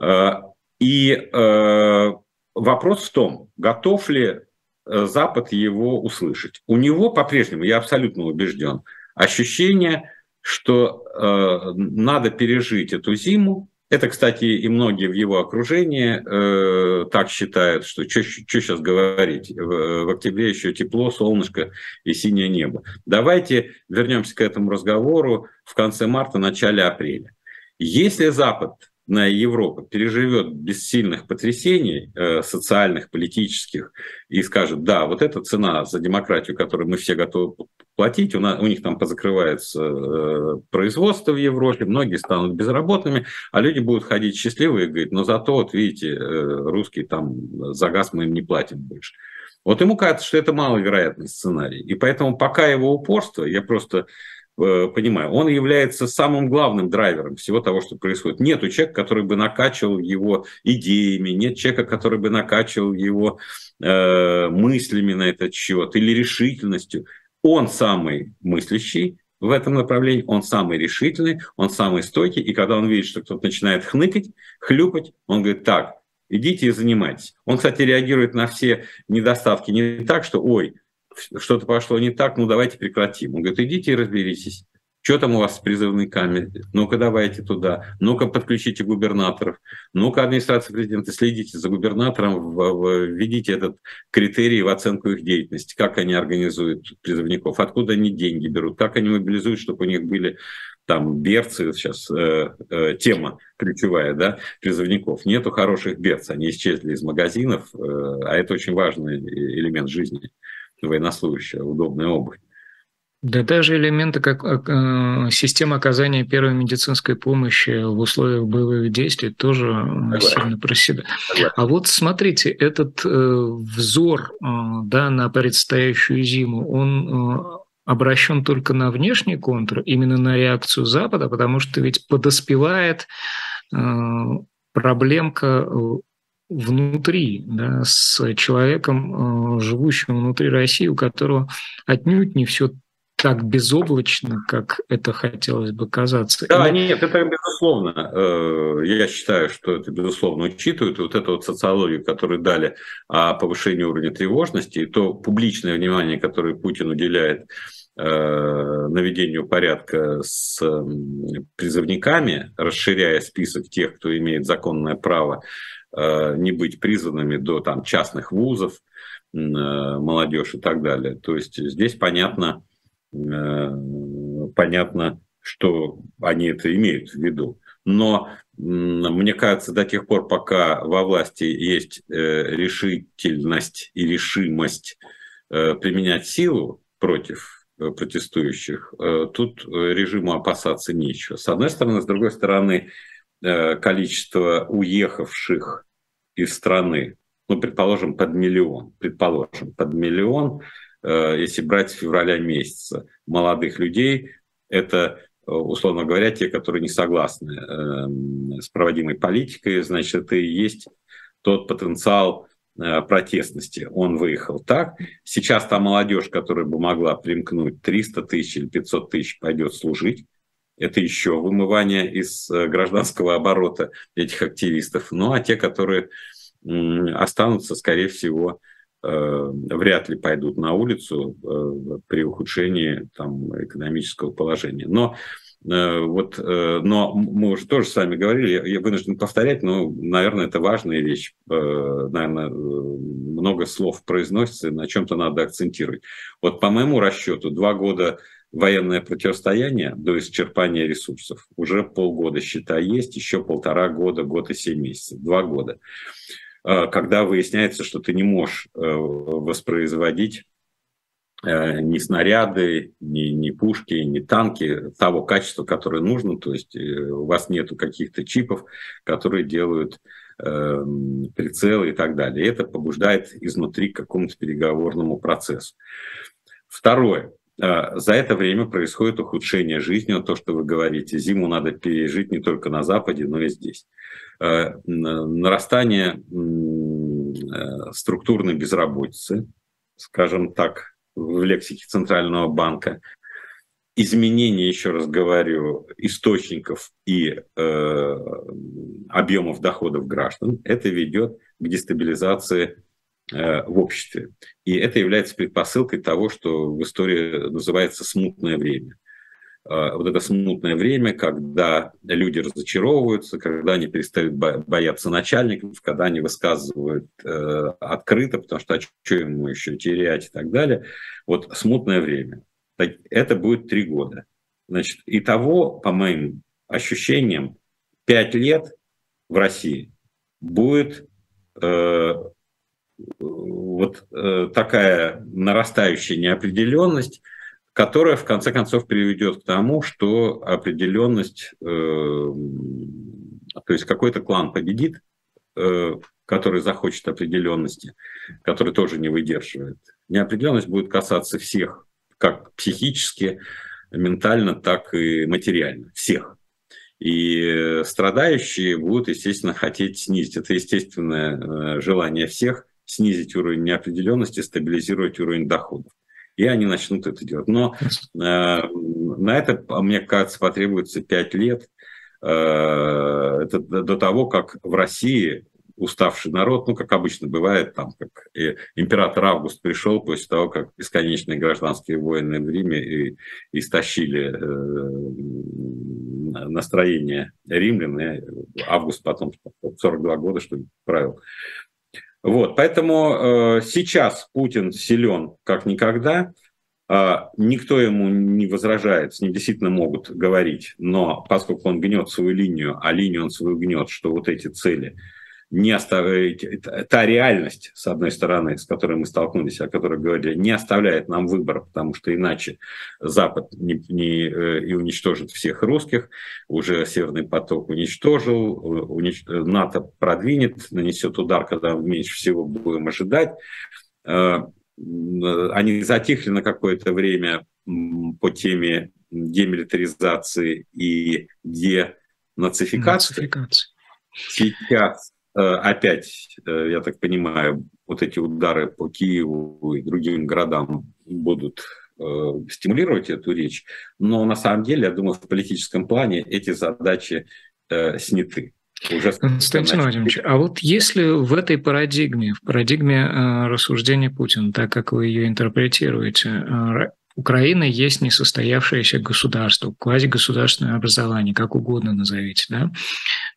А, и а, вопрос в том, готов ли э, Запад его услышать. У него по-прежнему, я абсолютно убежден, ощущение, что э, надо пережить эту зиму. Это, кстати, и многие в его окружении э, так считают, что что сейчас говорить, в, в октябре еще тепло, солнышко и синее небо. Давайте вернемся к этому разговору в конце марта, начале апреля. Если Запад Европа переживет без сильных потрясений э, социальных, политических и скажет, да, вот эта цена за демократию, которую мы все готовы платить, у, нас, у них там позакрывается э, производство в Европе, многие станут безработными, а люди будут ходить счастливые и говорить, но зато, вот видите, э, русские там за газ мы им не платим больше. Вот ему кажется, что это маловероятный сценарий. И поэтому пока его упорство, я просто понимаю, он является самым главным драйвером всего того, что происходит. Нет человека, который бы накачивал его идеями, нет человека, который бы накачивал его э, мыслями на этот счет или решительностью. Он самый мыслящий в этом направлении, он самый решительный, он самый стойкий, и когда он видит, что кто-то начинает хныкать, хлюпать, он говорит, так, идите и занимайтесь. Он, кстати, реагирует на все недостатки не так, что, ой, что-то пошло не так, ну давайте прекратим. Он говорит, идите и разберитесь. Что там у вас с призывниками? Ну-ка давайте туда. Ну-ка подключите губернаторов. Ну-ка администрация президента, следите за губернатором, введите этот критерий в оценку их деятельности. Как они организуют призывников, откуда они деньги берут, как они мобилизуют, чтобы у них были там берцы, сейчас э, э, тема ключевая, да, призывников. Нету хороших берц, они исчезли из магазинов, э, а это очень важный элемент жизни военнослужащего, удобная обувь. Да даже элементы как э, система оказания первой медицинской помощи в условиях боевых действий тоже Согласен. сильно проседает. А вот смотрите, этот э, взор э, да, на предстоящую зиму, он э, обращен только на внешний контур, именно на реакцию Запада, потому что ведь подоспевает э, проблемка э, внутри, да, с человеком, э, живущим внутри России, у которого отнюдь не все так безоблачно, как это хотелось бы казаться. Да, И... нет, это безусловно. Э, я считаю, что это безусловно учитывают. вот эту вот социологию, которую дали о повышении уровня тревожности, и то публичное внимание, которое Путин уделяет э, наведению порядка с призывниками, расширяя список тех, кто имеет законное право не быть призванными до там, частных вузов, э, молодежь и так далее. То есть здесь понятно, э, понятно, что они это имеют в виду. Но мне кажется, до тех пор, пока во власти есть решительность и решимость применять силу против протестующих, тут режиму опасаться нечего. С одной стороны, с другой стороны, Э, количество уехавших из страны, ну, предположим, под миллион, предположим, под миллион, э, если брать с февраля месяца, молодых людей, это, э, условно говоря, те, которые не согласны с проводимой политикой, значит, это и есть тот потенциал протестности. Он выехал. Так. Сейчас та молодежь, которая бы могла примкнуть 300 тысяч или 500 тысяч, пойдет служить это еще вымывание из э, гражданского оборота этих активистов. Ну а те, которые останутся, скорее всего, э, вряд ли пойдут на улицу э, при ухудшении там, экономического положения. Но вот, но мы уже тоже с вами говорили, я вынужден повторять, но, наверное, это важная вещь. Наверное, много слов произносится, на чем-то надо акцентировать. Вот по моему расчету, два года военное противостояние до исчерпания ресурсов. Уже полгода, считай, есть, еще полтора года, год и семь месяцев, два года. А, когда выясняется, что ты не можешь э, воспроизводить э, ни снаряды, ни, ни пушки, ни танки того качества, которое нужно, то есть э, у вас нету каких-то чипов, которые делают прицелы и так далее. И это побуждает изнутри к какому-то переговорному процессу. Второе. А, за это время происходит ухудшение жизни, вот то, что вы говорите. Зиму надо пережить не только на Западе, но и здесь. А, нарастание э, структурной безработицы, скажем так, в лексике Центрального банка, изменение, еще раз говорю, источников и э, объемов доходов граждан, это ведет к дестабилизации в обществе. И это является предпосылкой того, что в истории называется смутное время. Э, вот это смутное время, когда люди разочаровываются, когда они перестают бояться начальников, когда они высказывают э, открыто, потому что а что ему еще терять и так далее. Вот смутное время. Это будет три года. Значит, и того, по моим ощущениям, пять лет в России будет э, вот э, такая нарастающая неопределенность, которая в конце концов приведет к тому, что определенность, э, то есть какой-то клан победит, э, который захочет определенности, который тоже не выдерживает. Неопределенность будет касаться всех, как психически, ментально, так и материально, всех. И страдающие будут, естественно, хотеть снизить. Это естественное желание всех снизить уровень неопределенности, стабилизировать уровень доходов. И они начнут это делать. Но э, на это, мне кажется, потребуется 5 лет. Э, это до того, как в России уставший народ, ну, как обычно бывает, там, как и император Август пришел после того, как бесконечные гражданские войны в Риме и, истощили э, настроение римлян, и Август потом 42 года, что ли, правил. Вот, поэтому э, сейчас Путин силен как никогда, э, никто ему не возражает, с ним действительно могут говорить, но поскольку он гнет свою линию, а линию он свою гнет, что вот эти цели – не оставляет, та реальность, с одной стороны, с которой мы столкнулись, о которой говорили, не оставляет нам выбора, потому что иначе Запад не, не, э, и уничтожит всех русских, уже Северный поток уничтожил, унич, НАТО продвинет, нанесет удар, когда меньше всего будем ожидать. Э, они затихли на какое-то время по теме демилитаризации и денацификации. Нацификации. Сейчас Э, опять, э, я так понимаю, вот эти удары по Киеву и другим городам будут э, стимулировать эту речь, но на самом деле, я думаю, в политическом плане эти задачи сняты. Уже Константин Владимирович, а вот если в этой парадигме, в парадигме рассуждения Путина, так как вы ее интерпретируете, Украина есть несостоявшееся государство, квазигосударственное образование, как угодно назовите, да,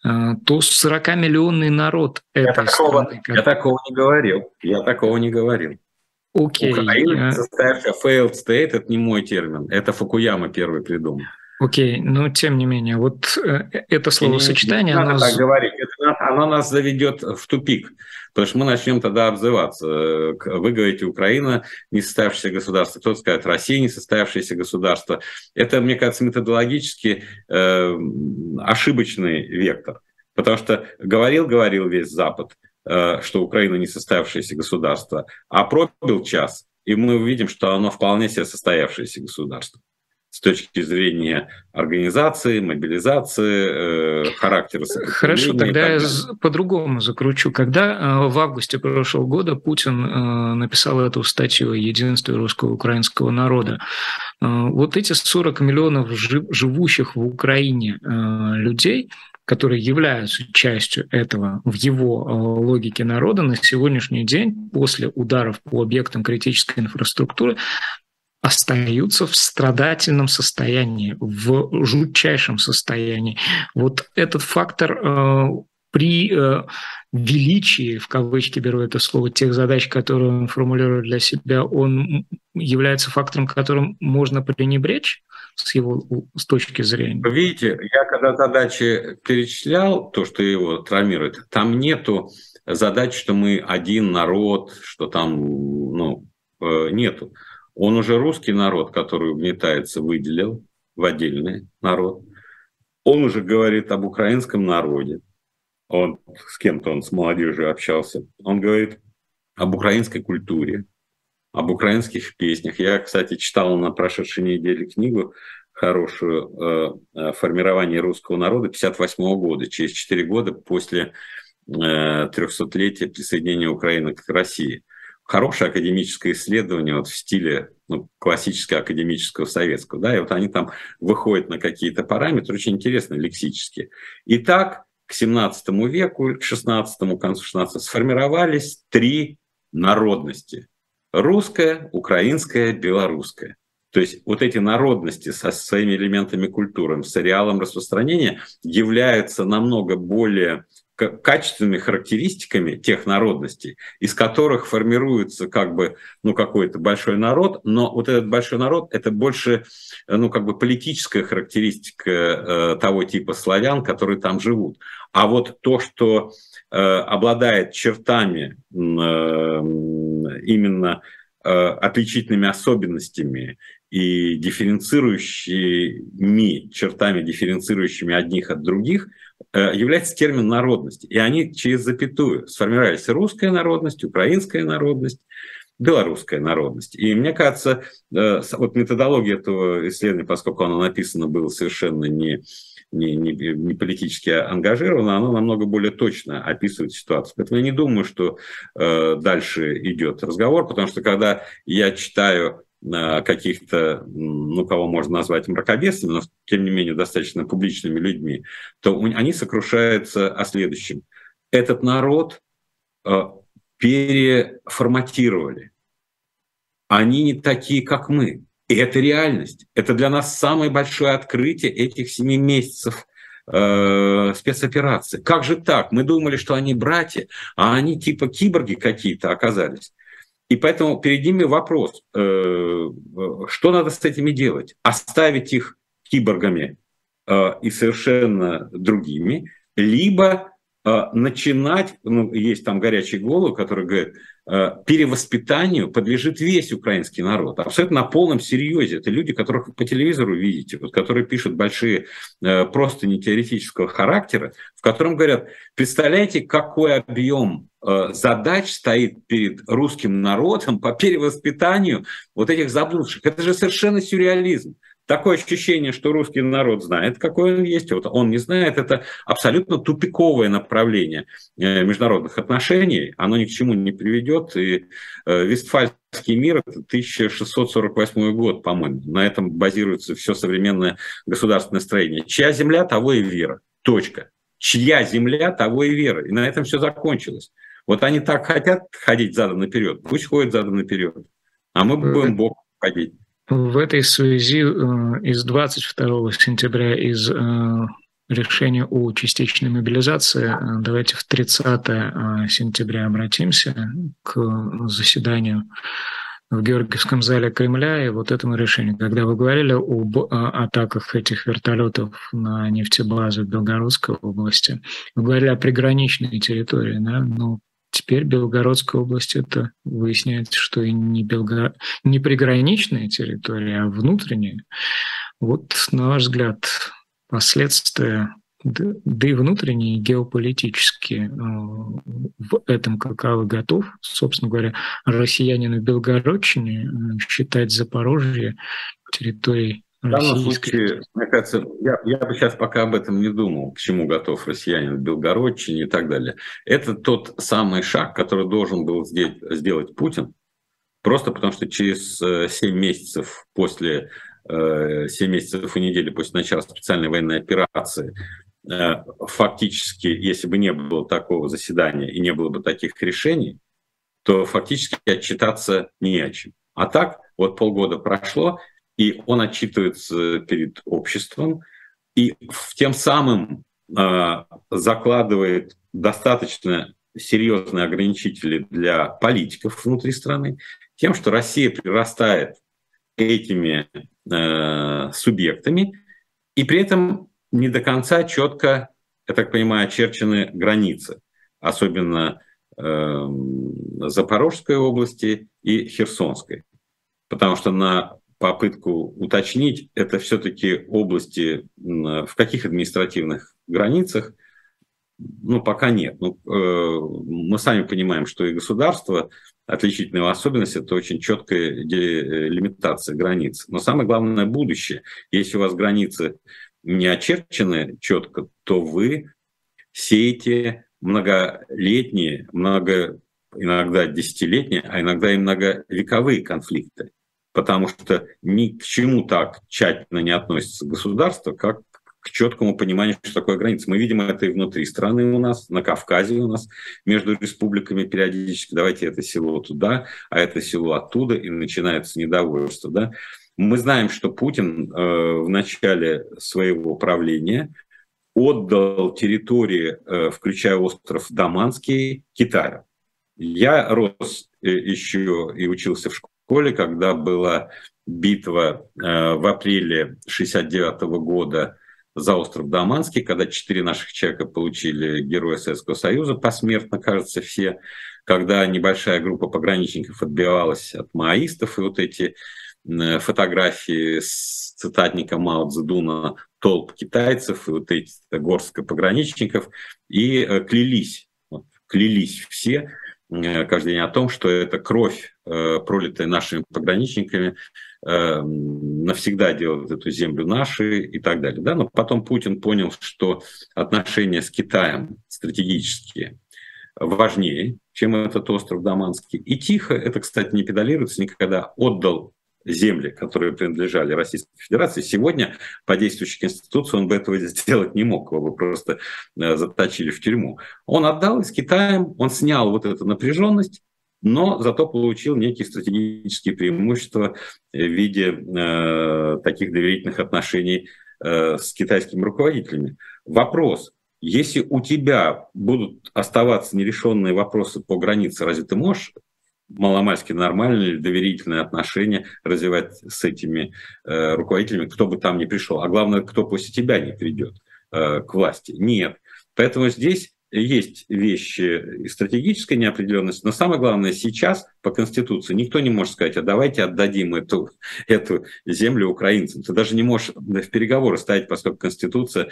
то 40-миллионный народ этой я такого, страны... Как... Я такого не говорил, я такого не говорил. Окей. Украина, а состоявшая failed state, это не мой термин, это Фукуяма первый придумал. Окей, но тем не менее, вот э, это словосочетание... Не, не надо оно... так говорить, оно нас заведет в тупик, потому что мы начнем тогда обзываться. Вы говорите, Украина не состоявшееся государство, кто-то скажет, Россия не состоявшееся государство. Это, мне кажется, методологически э, ошибочный вектор, потому что говорил-говорил весь Запад, э, что Украина не состоявшееся государство, а пробил час, и мы увидим, что оно вполне себе состоявшееся государство с точки зрения организации, мобилизации, э, характера Хорошо, тогда я по-другому закручу. Когда э, в августе прошлого года Путин э, написал эту статью о единстве русского украинского народа, э, вот эти 40 миллионов жив, живущих в Украине э, людей, которые являются частью этого в его э, логике народа на сегодняшний день после ударов по объектам критической инфраструктуры остаются в страдательном состоянии, в жутчайшем состоянии. Вот этот фактор э, при э, величии, в кавычки беру это слово, тех задач, которые он формулирует для себя, он является фактором, которым можно пренебречь с его с точки зрения? Видите, я когда задачи перечислял, то, что его травмирует, там нету задач, что мы один народ, что там, ну, э, нету. Он уже русский народ, который угнетается, выделил в отдельный народ. Он уже говорит об украинском народе. Он с кем-то он с молодежью общался. Он говорит об украинской культуре, об украинских песнях. Я, кстати, читал на прошедшей неделе книгу хорошую э, «Формирование русского народа» 58 года, через 4 года после э, 300-летия присоединения Украины к России хорошее академическое исследование вот в стиле ну, классического академического советского, да, и вот они там выходят на какие-то параметры, очень интересные лексические. И так к 17 веку, к 16 концу 16 сформировались три народности. Русская, украинская, белорусская. То есть вот эти народности со своими элементами культуры, с ареалом распространения являются намного более качественными характеристиками тех народностей, из которых формируется как бы, ну, какой-то большой народ, но вот этот большой народ – это больше, ну, как бы политическая характеристика э, того типа славян, которые там живут. А вот то, что э, обладает чертами э, именно э, отличительными особенностями и дифференцирующими чертами, дифференцирующими одних от других, э, является термин народности. И они через запятую сформировались русская народность, украинская народность, белорусская народность. И мне кажется, э, вот методология этого исследования, поскольку оно написано было совершенно не, не, не, не политически ангажировано, оно намного более точно описывает ситуацию. Поэтому я не думаю, что э, дальше идет разговор, потому что когда я читаю каких-то, ну, кого можно назвать мракобесами, но тем не менее достаточно публичными людьми, то они сокрушаются о следующем. Этот народ э, переформатировали. Они не такие, как мы. И это реальность. Это для нас самое большое открытие этих семи месяцев э, спецоперации. Как же так? Мы думали, что они братья, а они типа киборги какие-то оказались. И поэтому перед ними вопрос, э, что надо с этими делать? Оставить их киборгами э, и совершенно другими, либо начинать, ну, есть там горячий голову, который говорит, перевоспитанию подлежит весь украинский народ. Абсолютно на полном серьезе. Это люди, которых по телевизору видите, вот, которые пишут большие, просто не теоретического характера, в котором говорят, представляете, какой объем Э, задач стоит перед русским народом по перевоспитанию вот этих заблудших. Это же совершенно сюрреализм. Такое ощущение, что русский народ знает, какой он есть, вот он не знает, это абсолютно тупиковое направление э, международных отношений, оно ни к чему не приведет, и э, Вестфальский мир – это 1648 год, по-моему, на этом базируется все современное государственное строение. Чья земля, того и вера, точка. Чья земля, того и вера, и на этом все закончилось. Вот они так хотят ходить задом наперед, пусть ходят задом наперед, а мы будем бок ходить. В этой связи э, из 22 сентября из э, решения о частичной мобилизации, э, давайте в 30 сентября обратимся к заседанию в Георгиевском зале Кремля и вот этому решению. Когда вы говорили об атаках этих вертолетов на нефтебазу в Белгородской области, вы говорили о приграничной территории, да? но Теперь Белгородская область это выясняется, что и не, Белго... не приграничная территория, а внутренняя. Вот, на ваш взгляд, последствия, да, и внутренние, геополитические, э, в этом каковы готов, собственно говоря, россиянину Белгородчине э, считать Запорожье территорией в данном случае, мне кажется, я, я бы сейчас пока об этом не думал, к чему готов россиянин в Белгородчине и так далее. Это тот самый шаг, который должен был сделать, сделать Путин, просто потому что через 7 э, месяцев после 7 э, месяцев и недели после начала специальной военной операции, э, фактически, если бы не было такого заседания и не было бы таких решений, то фактически отчитаться не о чем. А так, вот полгода прошло, и он отчитывается перед обществом, и тем самым э, закладывает достаточно серьезные ограничители для политиков внутри страны, тем, что Россия прирастает этими э, субъектами, и при этом не до конца четко, я так понимаю, очерчены границы, особенно э, Запорожской области и Херсонской. Потому что на попытку уточнить, это все-таки области в каких административных границах, ну, пока нет. Ну, э, мы сами понимаем, что и государство, отличительная особенность – это очень четкая лимитация границ. Но самое главное – будущее. Если у вас границы не очерчены четко, то вы сеете многолетние, много, иногда десятилетние, а иногда и многовековые конфликты потому что ни к чему так тщательно не относится государство, как к четкому пониманию, что такое граница. Мы видим это и внутри страны у нас, на Кавказе у нас, между республиками периодически. Давайте это село туда, а это село оттуда, и начинается недовольство. Да? Мы знаем, что Путин э, в начале своего правления отдал территории, э, включая остров Даманский, Китаю. Я рос э, еще и учился в школе, когда была битва э, в апреле 69 года за остров Даманский, когда четыре наших человека получили Героя Советского Союза, посмертно, кажется, все, когда небольшая группа пограничников отбивалась от маоистов, и вот эти фотографии с цитатником Мао Цзэдуна толп китайцев и вот эти горстка пограничников, и э, клялись, клялись все э, каждый день о том, что это кровь, э, пролитая нашими пограничниками, навсегда делает эту землю нашей и так далее. Да? Но потом Путин понял, что отношения с Китаем стратегические важнее, чем этот остров Даманский. И тихо, это, кстати, не педалируется никогда, отдал земли, которые принадлежали Российской Федерации, сегодня по действующей Конституции он бы этого сделать не мог, его бы просто э, заточили в тюрьму. Он отдал и с Китаем, он снял вот эту напряженность, но зато получил некие стратегические преимущества в виде э, таких доверительных отношений э, с китайскими руководителями. Вопрос, если у тебя будут оставаться нерешенные вопросы по границе, разве ты можешь маломальски нормальные доверительные отношения развивать с этими э, руководителями, кто бы там ни пришел. А главное, кто после тебя не придет э, к власти. Нет. Поэтому здесь есть вещи и стратегическая неопределенность, но самое главное сейчас по Конституции никто не может сказать, а давайте отдадим эту, эту землю украинцам. Ты даже не можешь в переговоры ставить, поскольку Конституция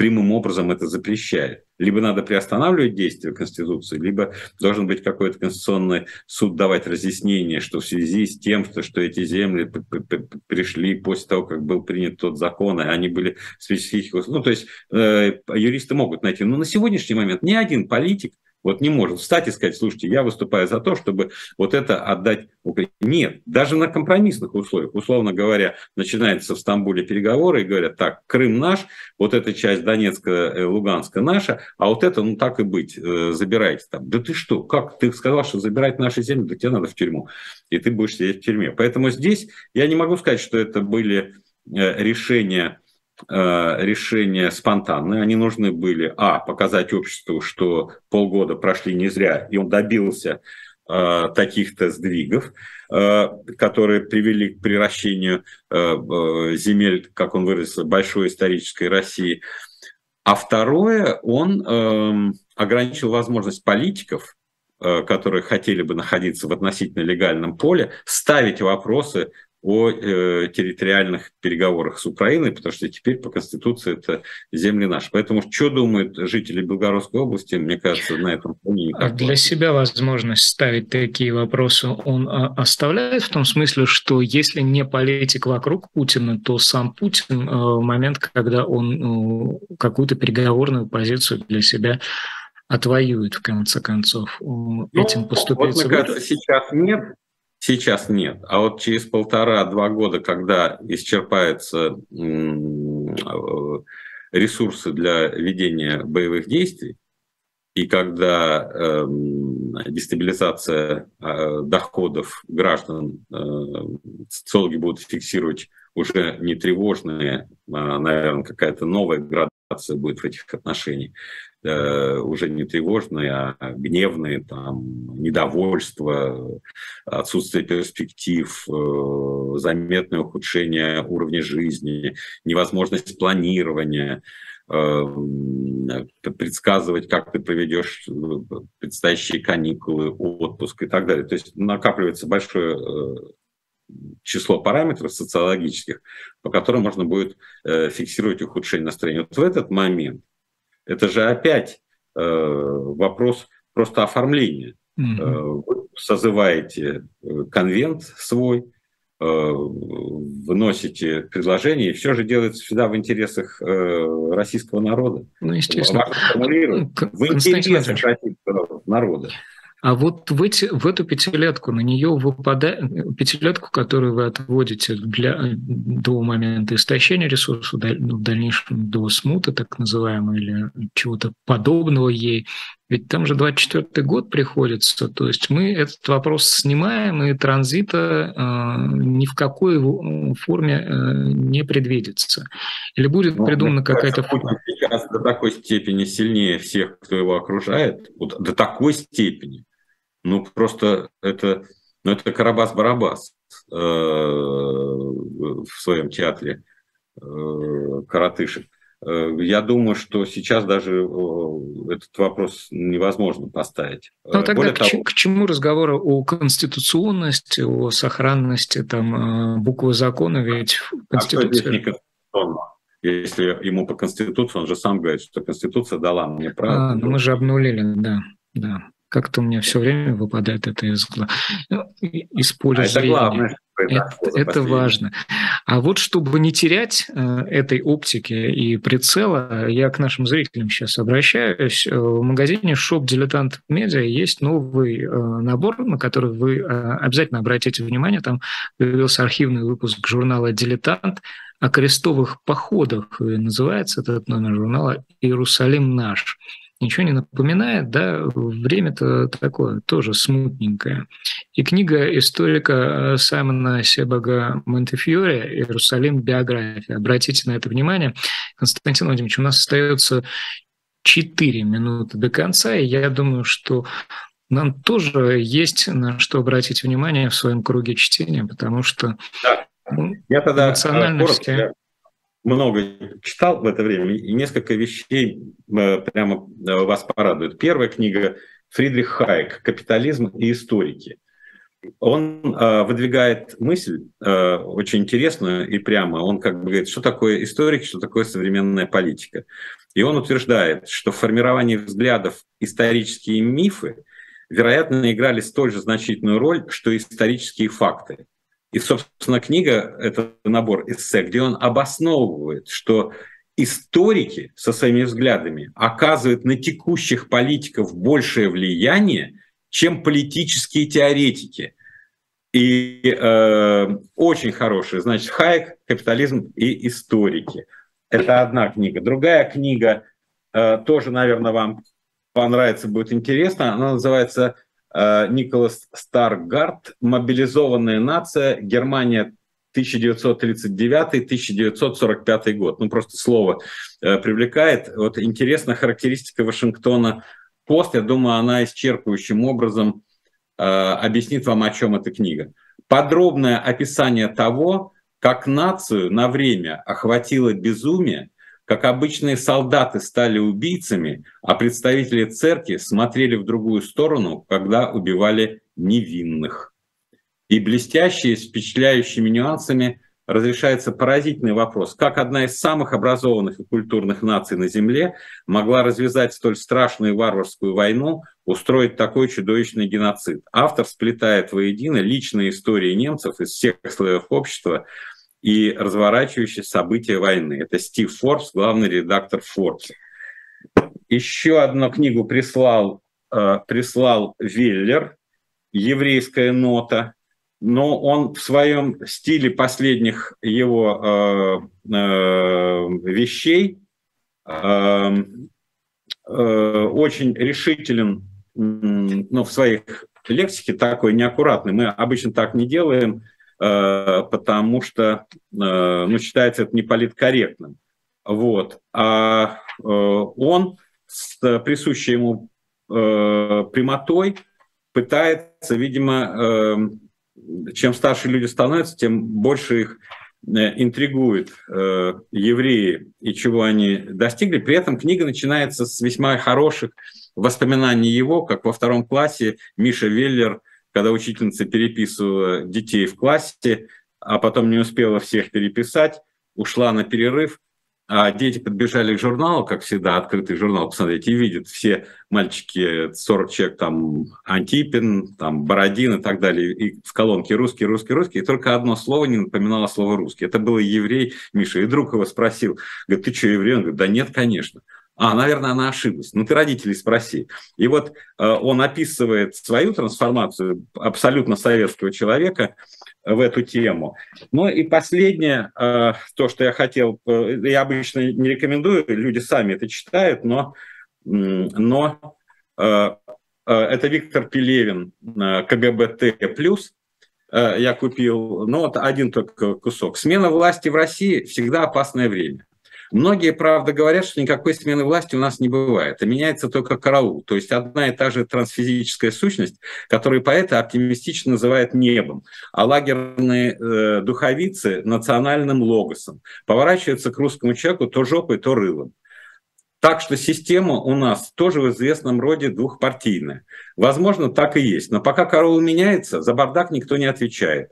прямым образом это запрещает. Либо надо приостанавливать действие Конституции, либо должен быть какой-то конституционный суд давать разъяснение, что в связи с тем, что, что эти земли пришли после того, как был принят тот закон, и они были специфических... Ну, то есть э, юристы могут найти. Но на сегодняшний момент ни один политик вот не может встать и сказать, слушайте, я выступаю за то, чтобы вот это отдать Украине. Нет, даже на компромиссных условиях, условно говоря, начинается в Стамбуле переговоры и говорят, так, Крым наш, вот эта часть Донецка, э, Луганска наша, а вот это, ну так и быть, э, забирайте там. Да ты что, как? Ты сказал, что забирать наши земли, да тебе надо в тюрьму. И ты будешь сидеть в тюрьме. Поэтому здесь я не могу сказать, что это были э, решения решения спонтанные, они нужны были, а, показать обществу, что полгода прошли не зря, и он добился э, таких-то сдвигов, э, которые привели к превращению земель, как он выразился, большой исторической России. А второе, он эм, ограничил возможность политиков, которые хотели бы находиться в относительно легальном поле, ставить вопросы о э, территориальных переговорах с Украиной, потому что теперь по Конституции это земли наши. Поэтому что думают жители Белгородской области, мне кажется, на этом фоне для себя возможность ставить такие вопросы он а, оставляет в том смысле, что если не политик вокруг Путина, то сам Путин э, в момент, когда он э, какую-то переговорную позицию для себя отвоюет, в конце концов, ну, этим поступить. Вот, мне кажется, сейчас нет, Сейчас нет. А вот через полтора-два года, когда исчерпаются ресурсы для ведения боевых действий, и когда э, дестабилизация э, доходов граждан э, социологи будут фиксировать уже не тревожные, а, наверное, какая-то новая градация будет в этих отношениях, Э, уже не тревожные, а гневные, там, недовольство, отсутствие перспектив, э, заметное ухудшение уровня жизни, невозможность планирования, э, предсказывать, как ты проведешь предстоящие каникулы, отпуск и так далее. То есть накапливается большое число параметров социологических, по которым можно будет фиксировать ухудшение настроения. Вот в этот момент это же опять э, вопрос просто оформления. Mm-hmm. Вы созываете э, конвент свой, э, вносите предложение, и все же делается всегда в интересах э, российского народа. Ну, естественно. В интересах российского народа. А вот в, эти, в эту пятилетку, на нее выпадает, пятилетку, которую вы отводите для, до момента истощения ресурсов, в дальнейшем до смуты, так называемой, или чего-то подобного ей, Ведь там же 24 год приходится, то есть мы этот вопрос снимаем, и транзита э, ни в какой форме э, не предвидится. Или будет ну, придумана какая-то форма? Сейчас до такой степени сильнее всех, кто его окружает, вот до такой степени. Ну, просто это, ну, это Карабас-Барабас э, в своем театре э. Э, я думаю, что сейчас даже этот вопрос невозможно поставить. Ну, тогда Более к, того... к чему разговоры о конституционности, о сохранности там, э, буквы закона? Ведь Конституция... А Если ему по Конституции, он же сам говорит, что Конституция дала мне право. А, ну мы же обнулили, да, да. Как-то у меня все время выпадает это из, ну, из поля а зрения. Это главное. Это, это важно. А вот чтобы не терять э, этой оптики и прицела, я к нашим зрителям сейчас обращаюсь. Э, в магазине Shop Dilettant Media есть новый э, набор, на который вы э, обязательно обратите внимание. Там появился архивный выпуск журнала «Дилетант» о крестовых походах. И называется этот номер журнала «Иерусалим наш» ничего не напоминает, да, время-то такое тоже смутненькое. И книга историка э, Саймона Себага Монтефьоре «Иерусалим. Биография». Обратите на это внимание. Константин Владимирович, у нас остается 4 минуты до конца, и я думаю, что нам тоже есть на что обратить внимание в своем круге чтения, потому что да. я тогда эмоциональности... Коротко, много читал в это время, и несколько вещей э, прямо э, вас порадует. Первая книга Фридрих Хайек «Капитализм и историки». Он э, выдвигает мысль очень интересную и прямо. Он как бы говорит, что такое историк, что такое современная политика. И он утверждает, что в формировании взглядов исторические мифы, вероятно, играли столь же значительную роль, что исторические факты. И, собственно, книга – это набор эссе, где он обосновывает, что историки со своими взглядами оказывают на текущих политиков большее влияние, чем политические теоретики. И э, очень хорошая, значит, Хайек, капитализм и историки. Это одна книга. Другая книга э, тоже, наверное, вам понравится, будет интересно. Она называется Николас Старгард «Мобилизованная нация. Германия 1939-1945 год». Ну, просто слово э, привлекает. Вот интересная характеристика Вашингтона Пост. Я думаю, она исчерпывающим образом э, объяснит вам, о чем эта книга. Подробное описание того, как нацию на время охватило безумие – как обычные солдаты стали убийцами, а представители церкви смотрели в другую сторону, когда убивали невинных. И блестящие, с впечатляющими нюансами разрешается поразительный вопрос, как одна из самых образованных и культурных наций на Земле могла развязать столь страшную варварскую войну, устроить такой чудовищный геноцид. Автор сплетает воедино личные истории немцев из всех слоев общества – и разворачивающие события войны. Это Стив Форбс, главный редактор Форбса. Еще одну книгу прислал, э, прислал Веллер, «Еврейская нота», но он в своем стиле последних его э, э, вещей э, э, очень решителен ну, в своих лексике, такой неаккуратный. Мы обычно так не делаем – Э, потому что э, ну, считается это неполиткорректным. Вот. А э, он с присущей ему прямотой пытается, видимо, чем старше люди становятся, тем больше их интригует евреи и чего они достигли. При этом книга начинается с весьма хороших воспоминаний его, как во втором классе Миша Веллер когда учительница переписывала детей в классе, а потом не успела всех переписать, ушла на перерыв, а дети подбежали к журналу, как всегда, открытый журнал посмотреть, и видят все мальчики, 40 человек, там, Антипин, там, Бородин и так далее, и в колонке русский, русский, русский, и только одно слово не напоминало слово русский. Это был еврей Миша, и друг его спросил, говорит, ты что, еврей? Он говорит, да нет, конечно. А, наверное, она ошиблась. Ну, ты родителей спроси. И вот э, он описывает свою трансформацию абсолютно советского человека в эту тему. Ну и последнее, э, то, что я хотел, э, я обычно не рекомендую, люди сами это читают, но, но это Виктор Пелевин, КГБТ+, я купил, ну вот один только кусок. Смена власти в России всегда опасное время. Многие, правда, говорят, что никакой смены власти у нас не бывает, а меняется только караул. То есть одна и та же трансфизическая сущность, которую поэты оптимистично называют небом, а лагерные э, духовицы – национальным логосом. Поворачиваются к русскому человеку то жопой, то рылом. Так что система у нас тоже в известном роде двухпартийная. Возможно, так и есть. Но пока караул меняется, за бардак никто не отвечает.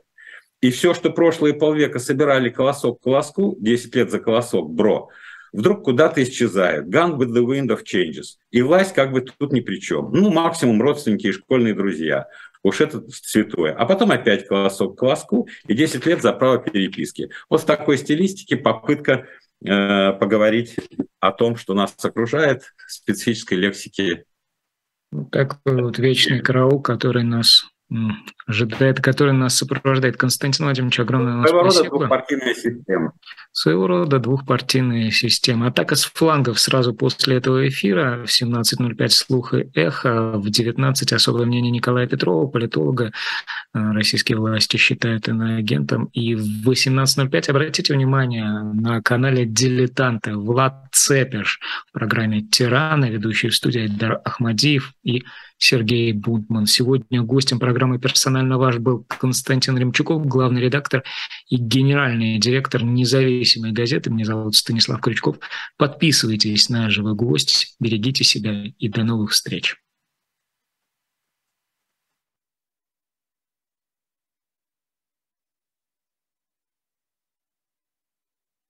И все, что прошлые полвека собирали колосок к колоску, 10 лет за колосок, бро, вдруг куда-то исчезает. Gun with the wind of changes. И власть как бы тут ни при чем. Ну, максимум родственники и школьные друзья. Уж это святое. А потом опять колосок к колоску и 10 лет за право переписки. Вот в такой стилистике попытка э, поговорить о том, что нас окружает, специфической лексики. Такой вот вечный караул, который нас ожидает, который нас сопровождает. Константин Владимирович, огромное вам Своего спасибо. рода двухпартийная система. Своего рода двухпартийная система. Атака с флангов сразу после этого эфира в 17.05 «Слух и эхо», в 19 особое мнение Николая Петрова, политолога. Э, российские власти считают иноагентом. И в 18.05 обратите внимание на канале «Дилетанты» Влад Цепиш в программе «Тираны», ведущий в студии Айдар Ахмадиев и Сергей Бунтман. Сегодня гостем программы «Персонально ваш» был Константин Ремчуков, главный редактор и генеральный директор независимой газеты. Меня зовут Станислав Крючков. Подписывайтесь на «Живой гвоздь», берегите себя и до новых встреч.